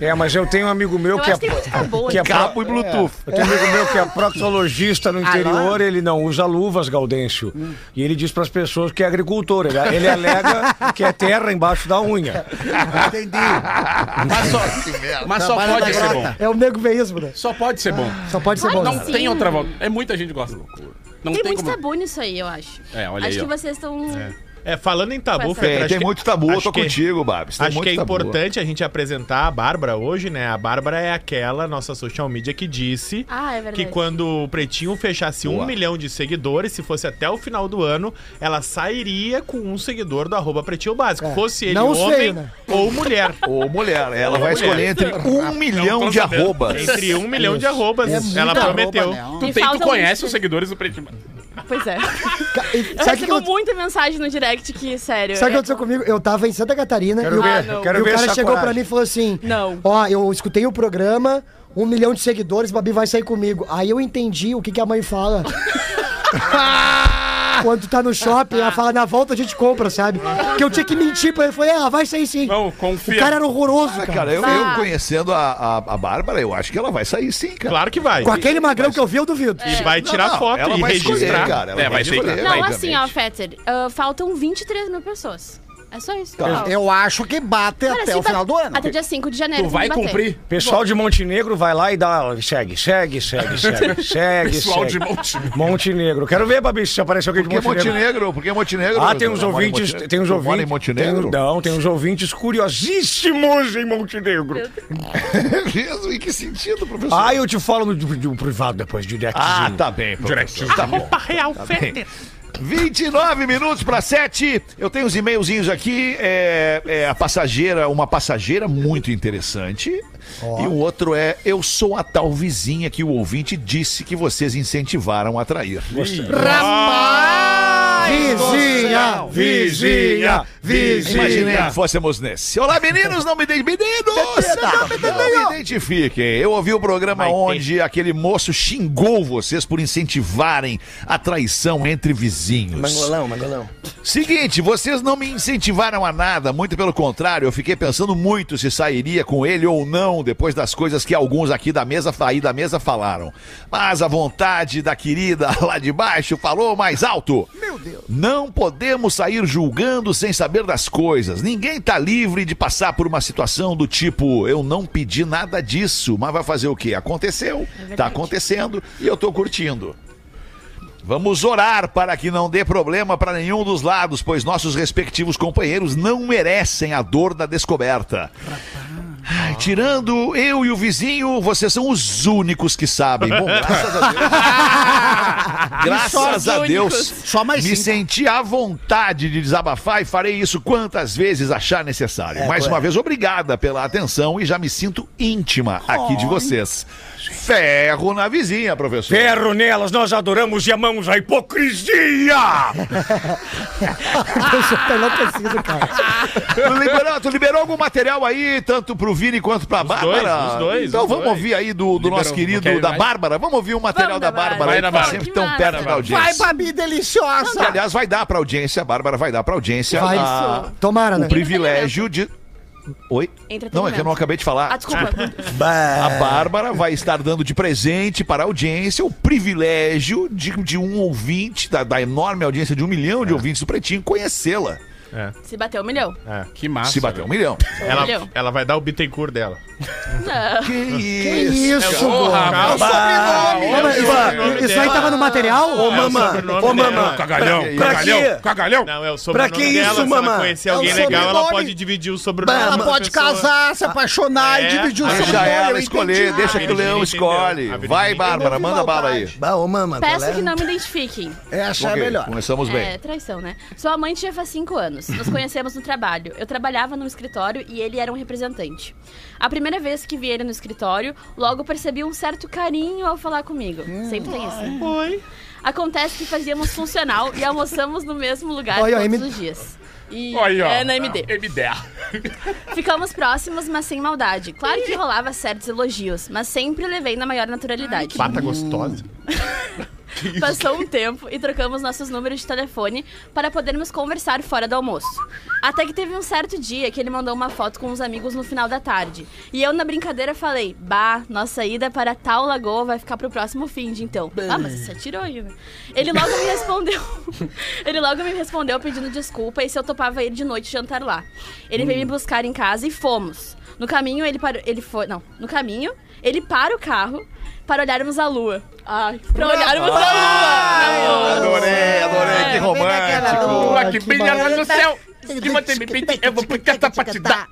É, mas eu tenho um amigo meu Eu que acho que é. tem boa. que é. Cabo e Bluetooth. Eu tenho um amigo meu que é proctologista no interior, ele não usa luvas, Gaudêncio. E ele diz para as pessoas que é agricultor. Ele, ele alega que é terra embaixo da unha. Entendi. Mas só, mas só pode ser bom. É o nego veísmo, né? Só pode ser bom. Só pode ser bom. Né? que Não tem Sim. outra volta. É muita gente que gosta. Não Tem tem, muito como. tabu nisso aí, eu acho. É, olha acho aí, que ó. vocês estão. É, falando em tabu, Tem, Fetter, Tem, acho tem que- muito tabu, eu tô que- contigo, Babs. Acho muito que é tabu. importante a gente apresentar a Bárbara hoje, né? A Bárbara é aquela nossa social media que disse Ah, é que quando o Pretinho fechasse Boa. um milhão de seguidores, se fosse até o final do ano, ela sairia com um seguidor do arroba Pretinho Básico. É. Fosse ele Não homem feio, né? ou mulher. Ô, mulher, ela vai escolher entre um milhão de arrobas. Entre um milhão de arrobas, É ela Arroba, prometeu. né? Tu, tem, tu conhece os seguidores do Pretinho. Pois é. Eu Sabe o que, recebo que, muita mensagem no direct que, sério. sabe o que é- aconteceu comigo? Eu tava em Santa Catarina Quero e o, ver, Ah, não. quero e o ver cara essa chegou pra coragem. mim e falou assim: Não. Ó, eu escutei o programa, um milhão de seguidores, Babi vai sair comigo. Aí eu entendi o que, que a mãe fala. Quando tu tá no shopping, ela fala, na volta a gente compra, sabe? Porque eu tinha que mentir pra ele. Eu falei, ela vai sair sim. Não, O confia. cara era horroroso, Ah, cara. cara, eu, Ah. eu conhecendo a, a, a Bárbara, eu acho que ela vai sair sim, cara. Claro que vai. Com aquele magrão que eu vi, eu duvido. E vai tirar Não, foto ela e vai escolher, registrar. cara, ela É, vai vai que- escolher, Não, assim, ó, Fetter, ah, faltam 23 mil pessoas. É só isso. Cara, Eu acho que bate até se o final do ano. Até dia 5 de janeiro. Tu vai cumprir? Pessoal de Montenegro vai lá e dá. Segue, segue, segue, segue, segue. Pessoal segue. de Montenegro. Montenegro. Quero ver, Babi, se aparece alguém Por de que Montenegro. Montenegro? Por que Montenegro? Ah, tem uns ouvintes. Tem uns ouvintes. em Montenegro? tem- não, tem uns ouvintes curiosíssimos em Montenegro. Mesmo? Em que sentido, professor? Ah, eu te falo no, privado depois, directzinho. Ah, tá bem, professor. Tá bom. Real Tá bem. 29 minutos para 7. Eu tenho os e-mailzinhos aqui. É, é a passageira, uma passageira muito interessante. E o outro é: Eu sou a tal vizinha que o ouvinte disse que vocês incentivaram a trair. Vizinha, vizinha, Imaginei que fôssemos nesse. Olá, meninos, não me identifiquem. Meninos, não me identifiquem. Eu ouvi o programa onde aquele moço xingou vocês por incentivarem a traição entre vizinhos. Mangolão, mangolão. Seguinte, vocês não me incentivaram a nada, muito pelo contrário, eu fiquei pensando muito se sairia com ele ou não depois das coisas que alguns aqui da mesa aí da mesa falaram. Mas a vontade da querida lá de baixo falou mais alto. Meu Deus. Não podemos sair julgando sem saber das coisas. Ninguém tá livre de passar por uma situação do tipo, eu não pedi nada disso, mas vai fazer o quê? Aconteceu, tá acontecendo e eu tô curtindo. Vamos orar para que não dê problema para nenhum dos lados, pois nossos respectivos companheiros não merecem a dor da descoberta. Ai, tirando eu e o vizinho, vocês são os únicos que sabem. Bom, graças a Deus. graças a Deus. Só mais Me cinco. senti à vontade de desabafar e farei isso quantas vezes achar necessário. Mais uma vez, obrigada pela atenção e já me sinto íntima aqui de vocês. Ferro na vizinha, professor. Ferro nelas, nós adoramos e amamos a hipocrisia! Eu não preciso, cara. Tu liberou, tu liberou algum material aí, tanto pro Vini quanto pra Bárbara? dois, os dois, Então os vamos dois. ouvir aí do, do nosso querido quer da mais? Bárbara. Vamos ouvir o material Vamos da Bárbara. Bárbara. aí, Vai tá Bárbara. sempre tão perto da audiência. Vai, Babi deliciosa. Que, aliás, vai dar pra audiência, a Bárbara vai dar pra audiência Vai. a- Tomara, né? o privilégio de. Oi? Não, é que eu não acabei de falar. Ah, desculpa. A Bárbara vai estar dando de presente para a audiência o privilégio de, de um ouvinte, da, da enorme audiência de um milhão de ouvintes do Pretinho, conhecê-la. Se bater um milhão. Que massa. Se bater um milhão. Ela, Milhão. ela vai dar o Bittencourt dela. Não. Que Que isso? isso, Porra, sobrenome. Sobrenome Isso aí tava no material? Ô, mamã, ô, mamã. Cagalhão, Pra cagalhão, cagalhão. Não, é o sobrenome que dela. isso, se ela conhecer É alguém legal, ela sobrenome. pode dividir o sobrenome. Ela pode casar, se apaixonar e É, dividir o deixa seu Deixa ela escolher, entendi. deixa que o leão escolhe. A Virgínia Vai. Bárbara, manda bala aí. Ô, mama, qual Peço é? que não me identifiquem. Essa é Ok, melhor. Começamos É, bem. traição, né? Sua mãe tinha faz cinco anos. Nos conhecemos no trabalho. Eu trabalhava num escritório e ele era um representante. A primeira vez que vi ele no escritório, logo percebi um certo carinho ao falar comigo. Sempre tem isso. né? Oi. Acontece que fazíamos funcional e almoçamos no mesmo lugar Olha, todos M- os dias. E ó. é na MD. MD. Ficamos próximos, mas sem maldade. Claro que rolava certos elogios, mas sempre levei na maior naturalidade. Pata gostosa. Passou um tempo e trocamos nossos números de telefone para podermos conversar fora do almoço. Até que teve um certo dia que ele mandou uma foto com uns amigos no final da tarde. E eu, na brincadeira, falei: Bah, nossa ida para tal lagoa vai ficar pro próximo fim de então. Ah, mas você atirou aí, né? Ele logo me respondeu. ele logo me respondeu pedindo desculpa e se eu topava ir de noite jantar lá. Ele veio me buscar em casa e fomos. No caminho, ele parou. Ele foi. Não, no caminho, ele para o carro para olharmos a lua. Ai, pra olharmos a lua! Adorei, adorei, que romântico. Lua que brilha lá no céu. Que você me pedi, eu vou puxar essa pra te dar.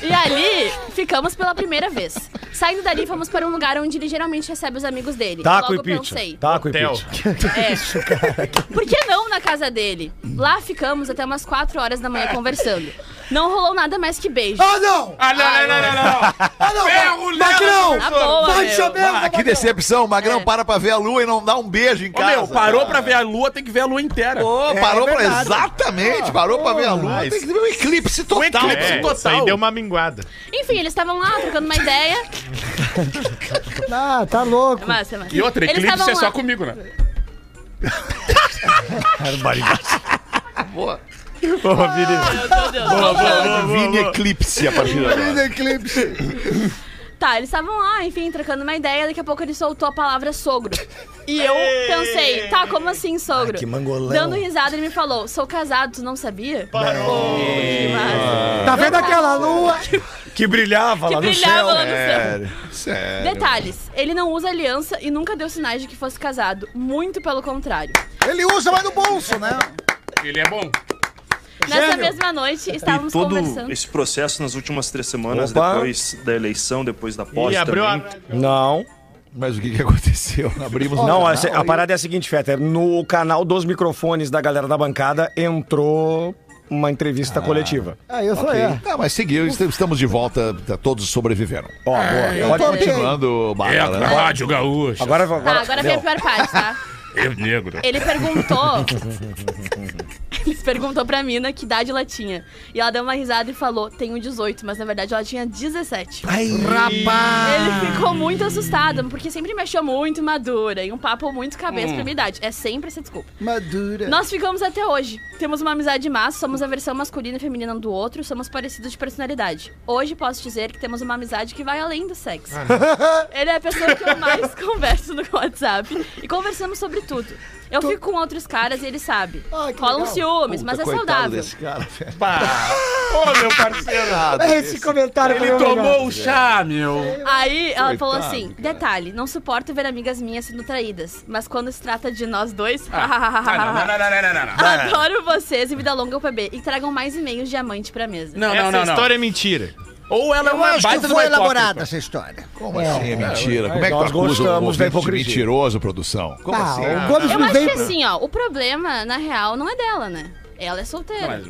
E ali, ficamos pela primeira vez. Saindo dali, fomos para um lugar onde ele geralmente recebe os amigos dele. Taco Logo e pizza. pensei, Taco e Hotel. pizza. é, por que não na casa dele? Lá ficamos até umas 4 horas da manhã conversando. Não rolou nada mais que beijo. Ah, não! Ah, não, não, não, não, não. Ah, não! Ferro Magrão! Tá boa, Vai meu. chover, Ah, que decepção, o Magrão É. para pra ver a lua e não dá um beijo em Ô, casa. meu, parou pra ver a lua, tem que ver a lua inteira. Pô, parou pra. verdade. Exatamente, parou pra ver a lua. mas- Tem que ver um eclipse total. eclipse É, total. isso aí deu uma minguada. Enfim, eles estavam lá trocando uma ideia. Ah, tá louco. É massa, é massa. E outra, Eles eclipse estavam é só comigo, né? Boa. Ô, Vini. Meu Deus. Vini Eclipse a partir de agora. Eclipse. Tá, eles estavam lá, enfim, trocando uma ideia, daqui a pouco ele soltou a palavra sogro. E eu pensei, tá, como assim sogro? que mangolão. Dando risada, ele me falou, sou casado, tu não sabia? Que massa. Tá vendo aquela lua? Que brilhava Que lá no brilhava céu. lá no céu. Sério, sério. Detalhes, ele não usa aliança e nunca deu sinais de que fosse casado. Muito pelo contrário. Ele usa mais no bolso, né? Ele é bom. Nessa mesma noite, estávamos e todo conversando. esse processo nas últimas três semanas, Opa. depois da eleição, depois da E posse abriu também. a... Não. Mas o que, que aconteceu? Abrimos Não, canal a, a e- parada é a seguinte, Fetter. No canal dos microfones da galera da bancada entrou uma entrevista coletiva. Ah, eu sou Ok. é. Tá, mas seguiu, est- estamos de volta, tá, todos sobreviveram. Ó, boa. Pode continuando, É né? a Rádio Gaúcha. Agora, Tá, agora, agora vem a pior parte, tá? Eu negro. Ele perguntou. Ele perguntou pra mina que idade ela tinha. E ela deu uma risada e falou: tenho 18, mas na verdade ela tinha 17. Ai, Ele ficou muito assustado, porque sempre me achou muito madura e um papo muito cabeça pra minha idade. É sempre essa desculpa. Madura. Nós ficamos até hoje. Temos uma amizade massa, somos a versão masculina e feminina um do outro, somos parecidos de personalidade. Hoje posso dizer que temos uma amizade que vai além do sexo. Ele é a pessoa que eu mais converso no WhatsApp e conversamos sobre tudo. Eu fico com outros caras e ele sabe. Ai, que Rolam legal. ciúmes, mas é saudável. desse cara, velho. Ô, meu parceiro. Esse comentário Ele o melhor. tomou o chá, meu. Aí ela falou Coitado, assim: detalhe, não suporto ver amigas minhas sendo traídas, mas quando se trata de nós dois. Ah, não, não, não, não, não, não, não. Adoro vocês e vida longa ao PB. E tragam mais e-mails diamante pra mesa. Não, Essa não, não, não. história é mentira. Ou ela é Eu uma acho baita que foi hipócrita. elaborada essa história. Como assim é mentira? Como é que tu acusa o hipocrisia. mentiroso, produção? Como Ah, assim? o Gomes Eu acho veio. que assim, ó, o problema, na real, não é dela, né? Ela é solteira. Mas,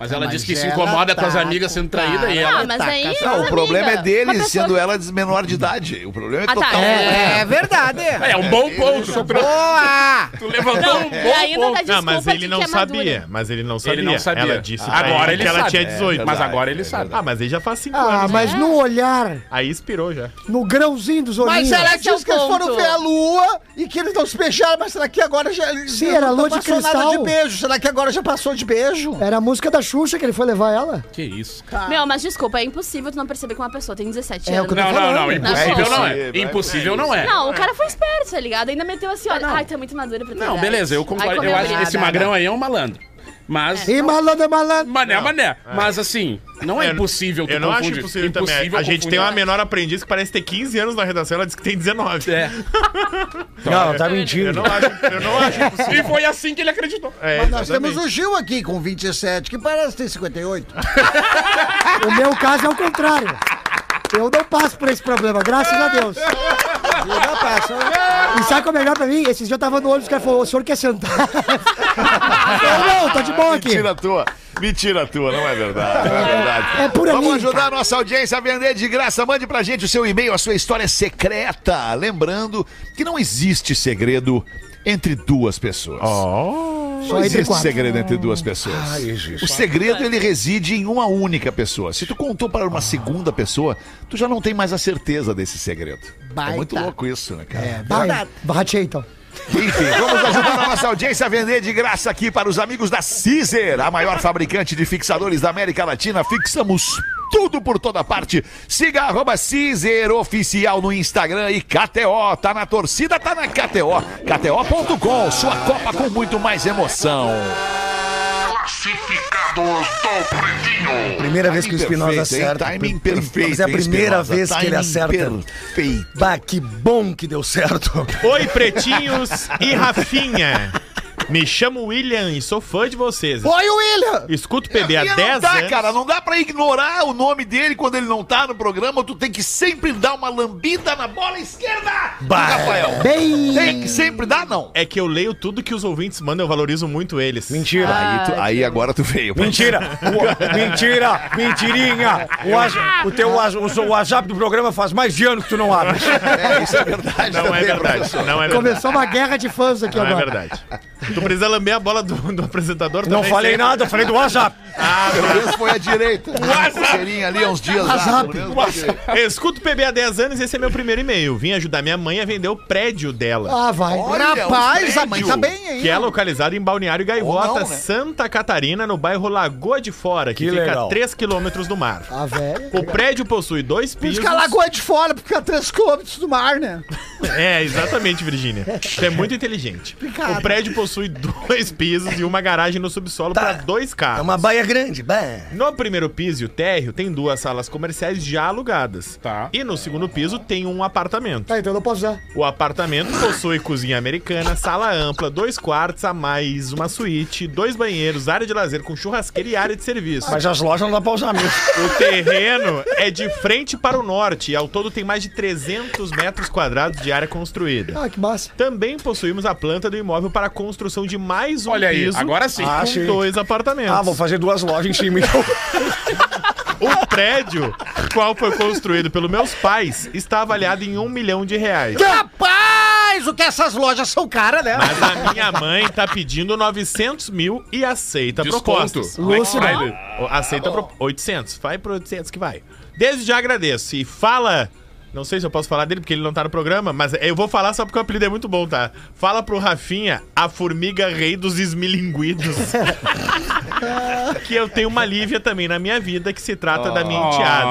mas ela Mas disse que se ela incomoda com as tá amigas sendo com traída e ela. Ah, mas aí. Não, Não, o problema é amigas, dele, uma pessoa sendo que- ela de menor de idade. O problema é Ah, tá. total. É verdade. É um bom ponto. Tu, Boa! tu levantou um bom ainda ponto. tá Não, mas ele não é sabia. Mas ele não sabia. Ele não sabia. Ela disse Agora ele ele que ela tinha 18. Mas verdade, agora ele é sabe. Ah, mas ele já faz 5 Ah, anos. mas É. no olhar, Aí expirou já. no grãozinho dos olhinhos. Mas ela é disse que eles foram ver a lua e que eles não se beijaram, mas será que agora já. Sim, era não lua de cristal. de beijo? Será que agora já passou de beijo? Era a música da Xuxa que ele foi levar ela. Que isso. Meu, mas desculpa, é impossível tu não perceber que uma pessoa tem 17 É o anos. que eu tô Não, não, não. Impossível Não, é é. impossível, não é. Não, o cara foi esperto, tá ligado? Ainda meteu assim, olha, ai, tá muito madura pra ter Não, beleza, eu concordo. Eu acho que esse magrão aí é um malandro. Mas. E malandro é malandro. Mané, mané. Mas assim, não é Eu- impossível tu Eu não acho confundir. impossível, também. A gente tem uma menor aprendiz que parece ter 15 anos na redação, ela diz que tem 19. É. Não, tá Eu mentindo. não acho, eu não acho impossível. E foi assim que ele acreditou. É, Mas nós exatamente. temos o Gil aqui com 27, que parece ter 58. O meu caso é o contrário. Eu não passo por esse problema, graças a Deus. Já passa. E sabe o que é melhor pra mim? Esses dias eu tava no ônibus, o cara falou, o senhor quer sentar? Eu não, tô de boa aqui. Mentira tua. Mentira tua, não é verdade. Não é verdade. É pura Vamos ajudar a nossa audiência a vender de graça. Mande pra gente o seu e-mail, a sua história secreta. Lembrando que não existe segredo entre duas pessoas. Não Só existe segredo entre duas pessoas. o segredo ele reside em uma única pessoa. Se tu contou para uma segunda pessoa, tu já não tem mais a certeza desse segredo. É Baita. muito louco isso, né, cara? É Vai, barratei então. Enfim, vamos ajudar a nossa audiência a vender de graça aqui para os amigos da Caesar, a maior fabricante de fixadores da América Latina. Fixamos tudo por toda parte. Siga arroba Caesar Oficial no Instagram e KTO. Tá na torcida, tá na KTO. KTO.com, sua Copa com muito mais emoção. Primeira vez que o Espinosa acerta. Timing perfeito. Mas é a primeira Espinosa? vez que ele acerta. Perfeito. Bah, que bom que deu certo. Oi, pretinhos e Rafinha. Me chamo William e sou fã de vocês. Oi, William! Escuto o PB há E não 10 dá, anos. cara, não dá pra ignorar o nome dele quando ele não tá no programa. Tu tem que sempre dar uma lambida na bola esquerda do Rafael. Bem... Tem que sempre dar, não. É que eu leio tudo que os ouvintes mandam, eu valorizo muito eles. Mentira. Aí, tu- aí agora tu veio. Mentira! O- mentira! Mentirinha! O, aj- o teu aj- o, seu WhatsApp do programa faz mais de ano que tu não abre. É, isso é verdade. Não é verdade. professor. Não é verdade. Começou uma guerra de fãs aqui Não é agora. verdade. Tu precisa lamber a bola do, do apresentador Não também, falei sempre. nada, falei do WhatsApp. Pelo menos foi à direita. Um cheirinho ali há uns dias direita. Eu escuto o PB há 10 anos e esse é meu primeiro e-mail. Vim ajudar minha mãe a vender o prédio dela. Ah, vai. Olha, Rapaz, a mãe tá bem, hein? Que é localizado em Balneário Gaivota, não, né? Santa Catarina, no bairro Lagoa de Fora, que, Que fica legal. a 3 quilômetros do mar. Ah, velho. O prédio possui dois Por isso pisos. que a lagoa é de fora, porque é 3 km do mar, né? É, exatamente, Virgínia. Você é muito inteligente. O prédio possui dois pisos e uma garagem no subsolo para dois É carros. uma baia grande. Bah. No primeiro piso e o térreo tem duas salas comerciais já alugadas. Tá. E no segundo piso tem um apartamento. Tá, então eu não posso usar. O apartamento possui cozinha americana, sala ampla, dois quartos a mais, uma suíte, dois banheiros, área de lazer com churrasqueira e área de serviço. Mas as lojas não dá pra usar mesmo. O terreno é de frente para o norte e ao todo tem mais de 300 metros quadrados de área construída. Ah, que massa. Também possuímos a planta do imóvel para a construção de mais um Olha aí, piso agora sim. Ah, com sim. dois apartamentos. Ah, vou fazer duas lojas em cima então. O prédio, qual foi construído pelos meus pais, está avaliado em um milhão de reais. Rapaz, o que essas lojas são caras, né? Mas a minha mãe tá pedindo 900 mil e aceita Desconto. propostas. Lúcio, Vai, não. Aceita pro... 800. Vai pro 800 que vai. Desde já agradeço. E fala... Não sei se eu posso falar dele porque ele não tá no programa, mas eu vou falar só porque o apelido é muito bom, tá? Fala pro Rafinha, a formiga rei dos esmilinguidos. que eu tenho uma Lívia também na minha vida que se trata da minha enteada.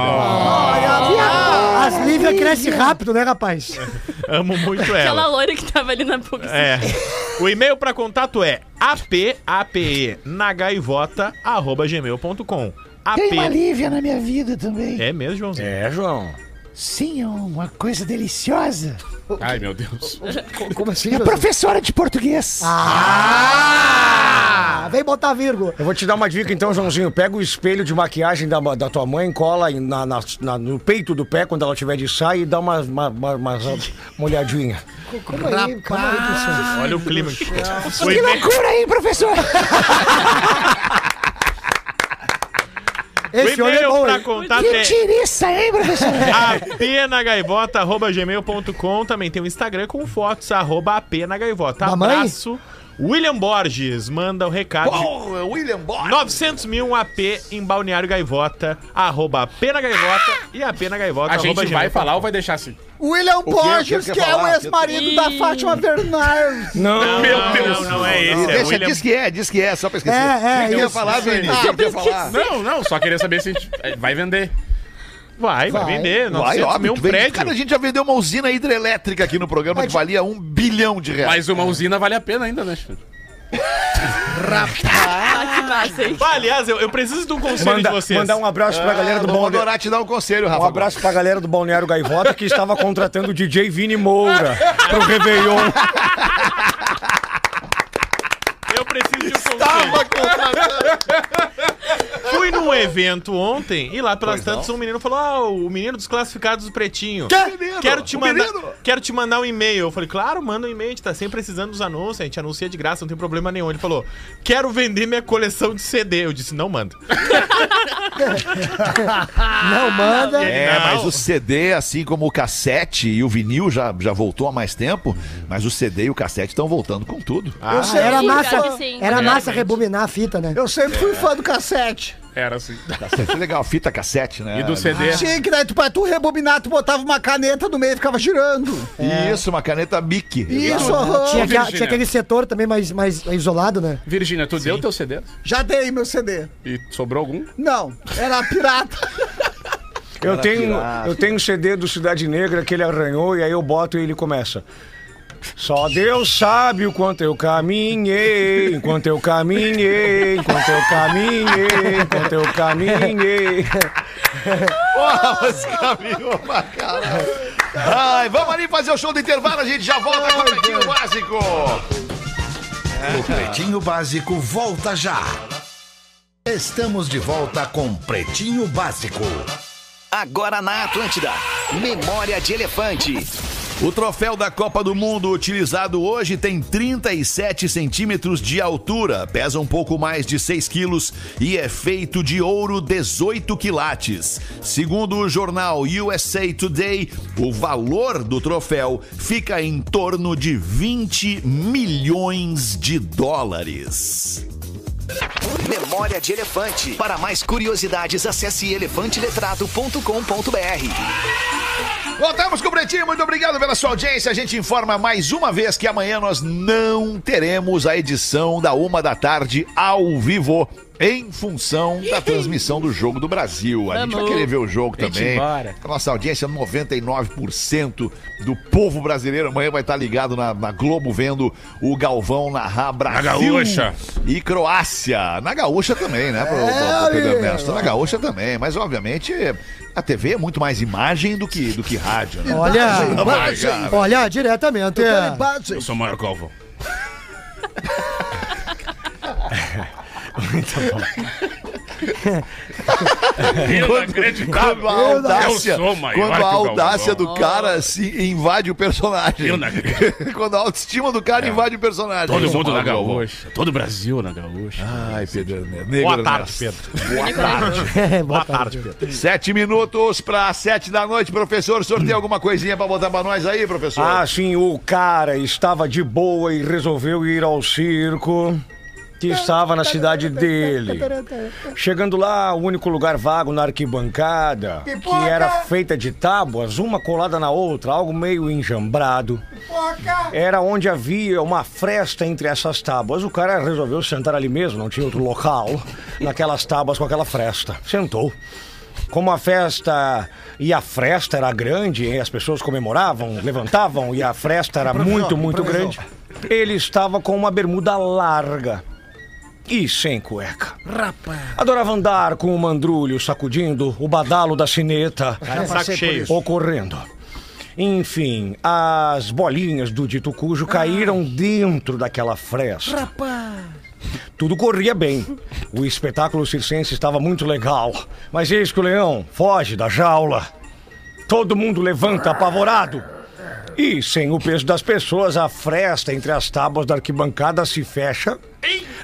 As Lívia crescem rápido, né, rapaz? Amo muito Aquela ela. loira que tava ali na PUC. É. O e-mail para contato é apape.nagaivota@gmail.com. Tem uma. Lívia na minha vida também. É mesmo, Joãozinho? É, João. Sim, é uma coisa deliciosa. Ai, meu Deus. Como assim? É meu professora de português. Ah, vem botar vírgula. Eu vou te dar uma dica então, Joãozinho. Pega o espelho de maquiagem da, da tua mãe, cola na, na- na- no peito do pé quando ela tiver de saia e dá uma, uma, uma, uma, uma olhadinha. Calma aí, calma aí, professor. Olha o clima. Que loucura, hein, professor? o Esse olho é e-mail bom, pra hein? contato Que é tiriça, hein, professor? apenagaivota.gmail.com. Também tem o Instagram com fotos, arroba apenagaivota. Mãe? Abraço. William Borges manda o recado. de Oh, é William Borges. 900 mil AP em Balneário Gaivota, arroba Pena Gaivota e a Pena Gaivota. A gente vai falar ou vai deixar assim? William Borges, que é o ex-marido da. Fátima Bernardes. Não, Meu Deus, não, não é esse. É Deixa, William... diz que é, diz que é, só pra esquecer. É, é, que que ia falar. Vini? Não, não, só queria saber se a gente é, vai vender. Vai, vai, Vai. vender. Vai, 900 óbvio, mil um prédio. Cara, a gente já vendeu uma usina hidrelétrica aqui no programa que valia um bilhão de reais. Mas uma usina vale a pena ainda, né? Chico? Ah, que massa, hein? Ah, aliás, eu, eu preciso de um conselho Manda, de vocês. mandar um abraço pra galera do Balneário. adorar te dar um conselho, Rafa. Um abraço pra galera do Balneário Gaivota que estava contratando o DJ Vini Moura pro Réveillon. Um conselho. Fui num evento ontem e lá pelas tantas um menino falou: Ah, o menino dos classificados do Pretinho. Quero te O mandar, menino? quero te mandar um e-mail. Eu falei, claro, manda um e-mail, a gente tá sempre precisando dos anúncios, a gente anuncia de graça, não tem problema nenhum. Ele falou, quero vender minha coleção de CD. Eu disse, não manda. Não, manda. É, Não. mas o CD, assim como o cassete e o vinil já, já voltou há mais tempo, mas o CD e o cassete estão voltando com tudo. Eu sempre Era massa, era massa Realmente. rebobinar a fita, né? Eu sempre fui fã do cassete. Era assim. Cassete é legal, fita cassete, né? E do CD. Tinha que daí, tu, pra tu rebobinar, tu botava uma caneta no meio e ficava girando. Isso, uma caneta Bic. Isso, aham. Tinha, Virgínia. tinha aquele setor também mais, mais isolado, né? Virgínia, tu deu teu CD? Já dei meu CD. E sobrou algum? Não, era pirata. Eu tenho, pirata. eu tenho um CD do Cidade Negra que ele arranhou e aí eu boto e ele começa. Só Deus sabe o quanto eu caminhei, enquanto eu caminhei, enquanto eu caminhei, enquanto eu caminhei. Porra, mas caminhou pra caralho. Ai, vamos ali fazer o show do intervalo, a gente já volta com o Pretinho Básico. O Pretinho Básico volta já. Estamos de volta com Pretinho Básico. Agora na Atlântida. Memória de Elefante. O troféu da Copa do Mundo utilizado hoje tem 37 centímetros de altura, pesa um pouco mais de 6 quilos e é feito de ouro 18 quilates. Segundo o jornal USA Today, o valor do troféu fica em torno de 20 milhões de dólares. Memória de Elefante. Para mais curiosidades, acesse elefanteletrado.com.br. Voltamos com o Pretinho, muito obrigado pela sua audiência. A gente informa mais uma vez que amanhã nós não teremos a edição da uma da tarde ao vivo. Em função da transmissão do Jogo do Brasil. A gente vai querer ver o jogo também. A nossa audiência, 99% do povo brasileiro amanhã vai estar ligado na, na Globo vendo o Galvão narrar Brasil gaúcha. e Croácia. Na gaúcha também, né, pro, pro- pro Pedro Ernesto? Na gaúcha também, mas obviamente a TV é muito mais imagem do que, do que rádio, né? Olha, my God. olha, diretamente. Eu sou o maior Galvão. Quando, quando a audácia, Eu sou maior quando a audácia do cara se invade o personagem. Eu não quando a autoestima do cara invade o personagem. Todo mundo na o Galvão. gaúcha. Todo o Brasil na gaúcha. Ai, Pedro Ernesto. Negro Boa tarde. Pedro. Boa tarde. É, Boa tarde, Pedro. Sete minutos para sete da noite, professor. O senhor tem alguma coisinha para botar para nós aí, professor? Ah, sim, o cara estava de boa e resolveu ir ao circo que estava na cidade dele. Chegando lá, o único lugar vago na arquibancada, que era feita de tábuas, uma colada na outra, algo meio enjambrado. Era onde havia uma fresta entre essas tábuas. O cara resolveu sentar ali mesmo, não tinha outro local, naquelas tábuas com aquela fresta. Sentou. Como a festa e a fresta era grande, e as pessoas comemoravam, levantavam e a fresta era muito, muito grande, ele estava com uma bermuda larga e sem cueca. Rapaz. Adorava andar com o mandrulho sacudindo o badalo da sineta, Cara, saco cheio. ocorrendo. Enfim, as bolinhas do dito cujo caíram dentro daquela fresta. Rapaz. Tudo corria bem. O espetáculo circense estava muito legal. Mas eis que o leão foge da jaula. Todo mundo levanta apavorado. E, sem o peso das pessoas, a fresta entre as tábuas da arquibancada se fecha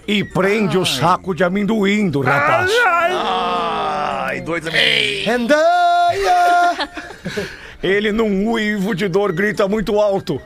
e prende o saco de amendoim do rapaz. Ai, doido também. Andaia! Ele, num uivo de dor, grita muito alto.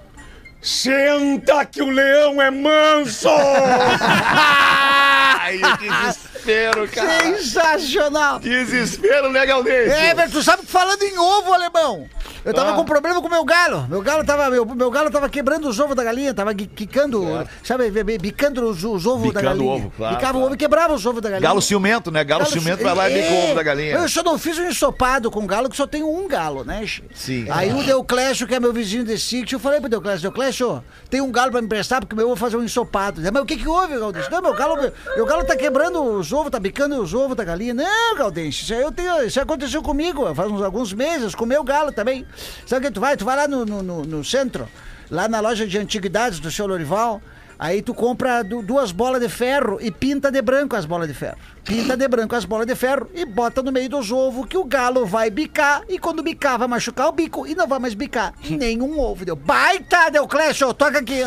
Senta que o leão é manso! Ai, que desespero, cara. Sensacional. Desespero, né, Galdêncio? É, velho, tu sabe que falando em ovo, alemão. Eu Ah. tava com problema com meu galo. Meu galo tava, meu, meu galo tava quebrando os ovos da galinha, tava qui- quicando, sabe, bi- bi- bicando os, os ovos da Bicando galinha. o ovo, claro, Bicava claro. o ovo e quebrava os ovos da galinha. Galo ciumento, né? Galo, ciumento vai lá e bica o ovo da galinha. Eu só não fiz um ensopado com galo, que só tenho um galo, né? Sim. Aí o Deuclésio, que é meu vizinho de sítio, eu falei pro Deuclésio, Deuclésio, tem um galo pra me emprestar, porque meu eu vou fazer um ensopado. Mas o que que houve, Galdêncio? Não, meu galo, meu galo tá quebrando os ovos, tá bicando os ovos da galinha. Não, Galdêncio, isso eu tenho, isso aconteceu comigo, faz uns alguns meses, com o meu galo também. Sabe o que tu vai? Tu vai lá no, no, no- centro, lá na loja de antiguidades do seu Lorival, Aí tu compra du- duas bolas de ferro e pinta de branco as bolas de ferro. Pinta de branco as bolas de ferro e bota no meio dos ovos que o galo vai bicar e quando bicar vai machucar o bico e não vai mais bicar nenhum ovo. Deu baita, deu clash, toca aqui.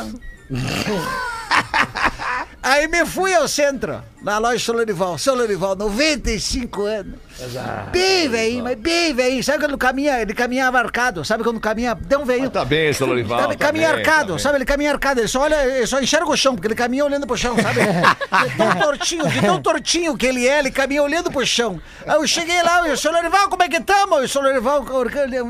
Aí me fui ao centro, na loja São Lorival. São Lorival, 95 anos. Bem velhinho, mas bem velhinho. Sabe quando caminha, ele caminhava arcado? Sabe quando caminha, deu um velhinho. Tá bem, seu Lorival. Sabe, tá caminha bem, arcado, tá sabe? Ele caminha arcado, ele só olha, ele só enxerga o chão, porque ele caminha olhando pro chão, sabe? De tão tortinho, de tão tortinho que ele é, ele caminha olhando pro chão. Aí eu cheguei lá, e o senhor Lorival, como é que tamo? E o senhor Lorival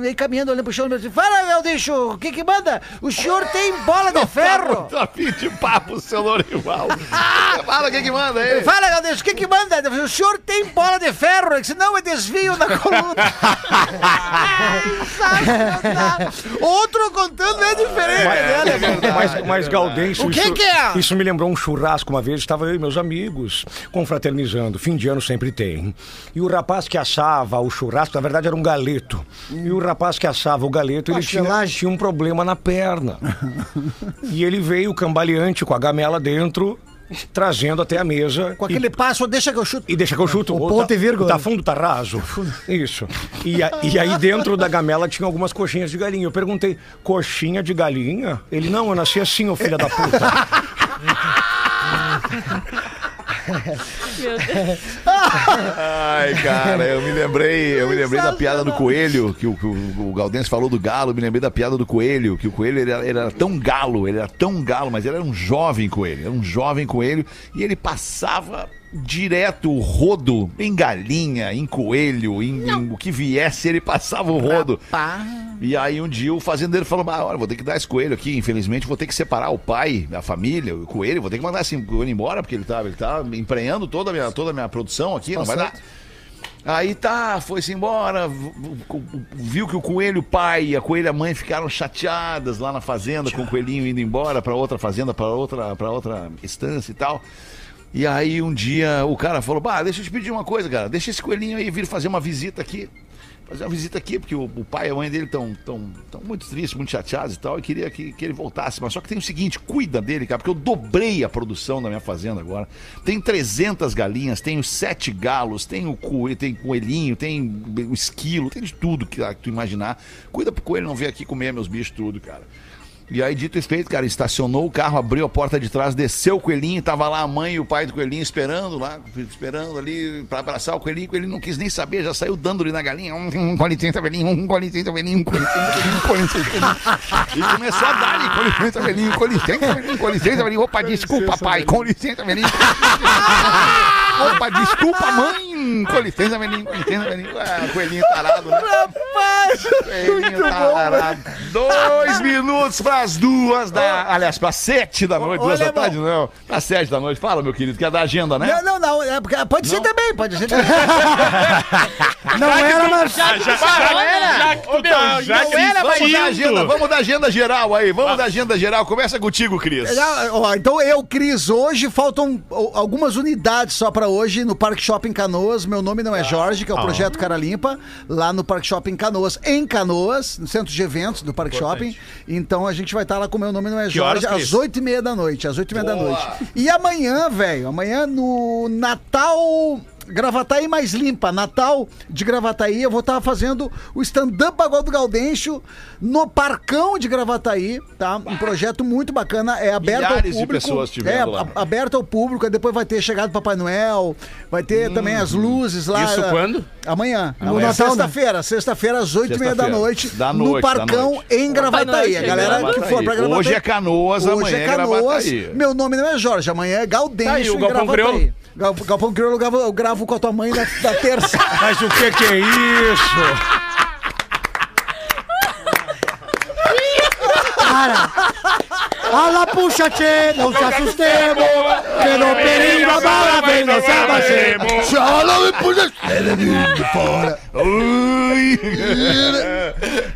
ele caminhando, olhando pro chão, e disse, fala, meu bicho, o que que manda? O senhor tem bola de ferro? Tá de papo, seu Lorival. Fala o que que manda aí. Fala, Galdês, o que que manda? O senhor tem bola de ferro? Ele disse, não, é desvio na coluna. Outro contando é diferente dela. Mas, mas Gaudêncio, O que isso, que é? isso me lembrou um churrasco uma vez, estava eu e meus amigos confraternizando, fim de ano sempre tem. E o rapaz que assava o churrasco, na verdade era um galeto. E o rapaz que assava o galeto, ele tinha, tinha um problema na perna. E ele veio cambaleante com a gamela dentro trazendo até a mesa. Com aquele passo, deixa que eu chuto. E deixa que eu chuto. O ponto tá, e vírgula. Tá fundo, tá raso. Isso. E, a- e aí dentro da gamela tinha algumas coxinhas de galinha. Eu perguntei, coxinha de galinha? Ele, não, eu nasci assim, ô filha da puta. Meu Deus. Ai, cara, eu me lembrei, eu me lembrei da piada do coelho, que o, o, o Galdense falou do galo, me lembrei da piada do coelho, que o coelho ele era, ele era tão galo, ele era tão galo, mas ele era um jovem coelho, era um jovem coelho, e ele passava direto o rodo em galinha, em coelho, em, em o que viesse, ele passava o rodo. E aí um dia o fazendeiro falou: ah, olha, vou ter que dar esse coelho aqui, infelizmente vou ter que separar o pai, a família, o coelho, vou ter que mandar esse coelho embora, porque ele tá, ele tá emprenhando toda a minha, toda a minha produção aqui, não vai dar. Aí tá, foi-se embora, viu que o coelho pai e a coelha mãe ficaram chateadas lá na fazenda com o coelhinho indo embora para outra fazenda, para outra, para outra estância e tal. E aí um dia o cara falou: "Bah, deixa eu te pedir uma coisa, cara. Deixa esse coelhinho aí vir fazer uma visita aqui. Fazer uma visita aqui, porque o, o pai e a mãe dele estão tão, tão muito tristes, muito chateados e tal, e queria que, que ele voltasse. Mas só que tem o seguinte, cuida dele, cara, porque eu dobrei a produção da minha fazenda agora. Tem 300 galinhas, tenho sete galos, tenho coelho, tem coelhinho, tem o esquilo, tem de tudo que, que tu imaginar. Cuida pro coelho não vir aqui comer meus bichos tudo, cara. E aí, dito e feito, cara, estacionou o carro, abriu a porta de trás, desceu o coelhinho, tava lá a mãe e o pai do coelhinho esperando lá, esperando ali pra abraçar o coelhinho. O coelhinho não quis nem saber, já saiu dando-lhe na galinha. Um, um, com licença, velhinho, um, com licença, velhinho, um, com licença, velhinho, licença, velhinho. E começou a dar-lhe, com licença, velhinho, com licença, velhinho, com licença, velhinho. Opa, desculpa, pai, com licença, velhinho. Opa, desculpa, mãe, com licença, velhinho, com licença, velhinho. Ah, coelhinho tarado, né? Rapaz! Coelhinho tarado. Dois minutos pras duas da. Aliás, pras sete da noite. Duas da tarde, não. Pras sete da noite. Fala, meu querido, que é da agenda, né? Não, não, não. é porque- pode ser também, pode ser também. Não era, mas. Já, já, já, já que tu tá Já que insistindo. vamos dar agenda, vamos dar agenda geral aí, vamos dar agenda geral. Começa contigo, Cris. Já, ó, então eu, Cris, hoje faltam ó, algumas unidades só pra hoje no Parque Shopping Canoas. Meu nome não é Jorge, que é o projeto Cara Limpa, lá no Parque Shopping Canoas, em Canoas, no centro de eventos do Parque Shopping. Então a gente vai estar lá com meu nome não é horas, Jorge, às Cris? oito e meia da noite, às oito e meia da noite. E amanhã, velho, amanhã no Natal. Gravataí mais limpa, Natal de Gravataí. Eu vou estar fazendo o stand-up Pagode do Gaudêncio no Parcão de Gravataí, tá? Um projeto muito bacana, é aberto Milhares ao de público. pessoas te vendo é, lá. aberto ao público, aí depois vai ter chegado o Papai Noel, vai ter também as luzes lá. Isso quando? Amanhã. No Amanhã, Natal, né? sexta-feira, sexta-feira às oito e meia da Sexta-feira. noite, Da no noite, da Parcão noite. em Gravataí. A galera Gravataí. que for pra Gravataí. Hoje é Canoas, amanhã é Gravataí. Meu nome não é Jorge, amanhã é Gaudêncio Tá aí, o em Galpão Gravataí. Crioulo? Gal- Galpão Crioulo eu gravo, eu gravo com a tua mãe na, na terça. Mas o que que é isso? Cara! Ala, puxa, tchê, não se assustemos, que no perigo a bala vem, não se abaixemos. Fala, puxa, de fora. Ui.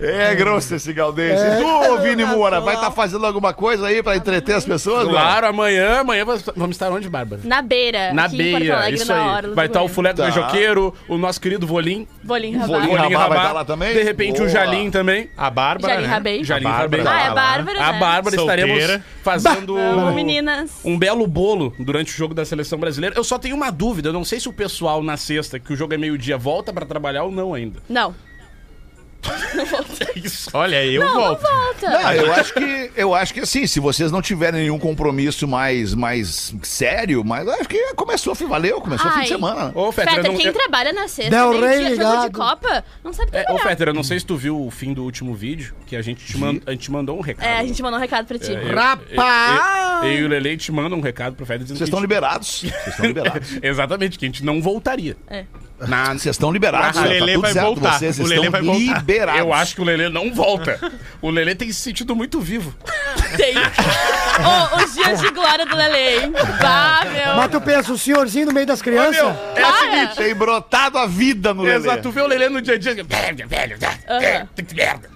É grosso esse Galdense. E tu, Vini Moura, vai estar fazendo alguma coisa aí pra entreter as pessoas? Claro, amanhã, amanhã vamos estar onde, Bárbara? Na beira. Na aqui em Porto beira, Alegre, isso aí. hora. Vai estar o Fulé do Tá. Beijoqueiro, o nosso querido Volim. Bolinho Volinho rabado. Rabá vai estar lá também? De repente Boa. o Jalim também. A Bárbara, Jalim né? Rabei. Jalim A Bárbara Rabei. tá Ah, é a lá. Bárbara, A né? Bárbara estaremos fazendo um belo bolo durante o jogo da seleção brasileira. Eu só tenho uma dúvida, eu não sei se o pessoal na sexta, que o jogo é meio-dia, volta pra trabalhar ou não ainda. Não. Isso. Olha, eu Não, não volto. volta. Ah, eu acho que eu acho que assim, se vocês não tiverem nenhum compromisso mais, mais sério, mas acho que começou, fim, valeu, começou o fim de semana. Ô, Fetter, Fetter, não... quem eu- trabalha na sexta, Del Rey dia, jogo ligado. de Copa, não sabe É, ô, trabalhar. Fetter, eu não sei se tu viu o fim do último vídeo, que a gente te, mand... a gente mandou um recado. É, a gente mandou um recado pra ti. É, eu- Rapaz! Eu, eu e o Lele te mandam um recado pro Fetter dizendo Vocês que estão a gente- liberados. Vocês estão liberados. Exatamente, que a gente não voltaria. É. Na... Vocês estão liberados. O tá Lelê tudo vai certo, voltar. Vocês O estão Lelê vai voltar. liberados. Eu acho que o Lelê não volta. O Lelê tem se sentido muito vivo. Tem. Ô, os dias de glória do Lele, hein? Bah, meu. Mas tu pensa, o senhorzinho no meio das crianças? É o seguinte, Tem brotado a vida no Lelê. Exato, tu vê o Lelê no dia a dia. Velho, velho, Aham. merda.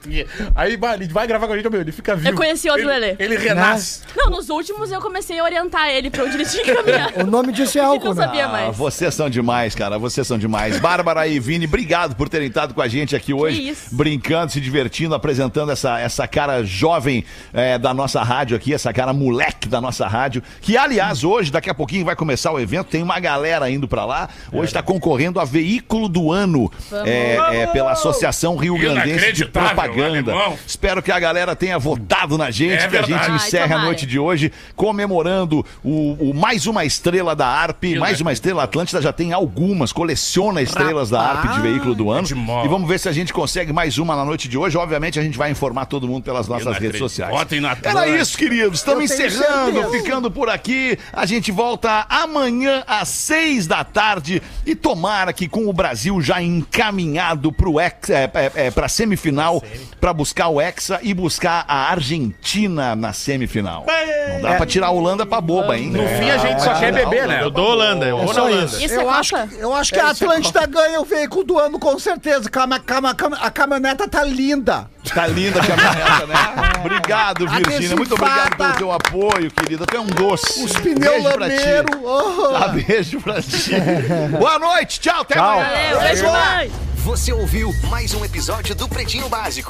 Aí vai, ele vai gravar com a gente, meu, ele fica vivo. Eu conheci outro ele, Lelê. Ele renasce. Não, nos últimos eu comecei a orientar ele pra onde ele tinha que caminhar. O nome disso é álcool, não né? sabia Ah, mais. vocês são demais, cara. Vocês são demais. Bárbara e Vini, obrigado por terem estado com a gente aqui hoje, isso. brincando, se divertindo, apresentando essa, essa cara jovem é, da nossa rádio aqui, essa cara moleque da nossa rádio. Que, aliás, hoje, daqui a pouquinho vai começar o evento, tem uma galera indo pra lá. Hoje está concorrendo a veículo do ano é, é, pela Associação Rio Grandense de Inacreditável, Propaganda. alemão. Espero que a galera tenha votado na gente, É que a gente encerre a noite de hoje comemorando o, o mais uma estrela da ARP, mais uma estrela Atlântida já tem algumas, coleciona estrelas da ARP de veículo do ano. E vamos ver se a gente consegue mais uma na noite de hoje. Obviamente a gente vai informar todo mundo pelas nossas redes sociais. Votem na Era isso, queridos. Estamos encerrando, ficando por aqui. A gente volta amanhã às seis da tarde e tomara que com o Brasil já encaminhado pro ex, é, é, é, pra semifinal, pra buscar o Hexa e buscar a Argentina na semifinal. Não dá pra tirar a Holanda pra boba, hein? No fim a gente só quer beber, né? Eu dou Holanda, eu vou na Holanda. isso. Eu é acho, eu acho que a Atlântida ganha o veículo do ano, com certeza. A caminhoneta tá linda. Tá linda a caminhoneta, né? Obrigado, Virgínia. Muito obrigado pelo teu apoio, querida. Tu é um doce. Os Um pneus beijo pra ti. lameiro. oh. Beijo pra ti. Boa noite, tchau, até amanhã. Valeu, beijo, mãe! Você ouviu mais um episódio do Pretinho Básico.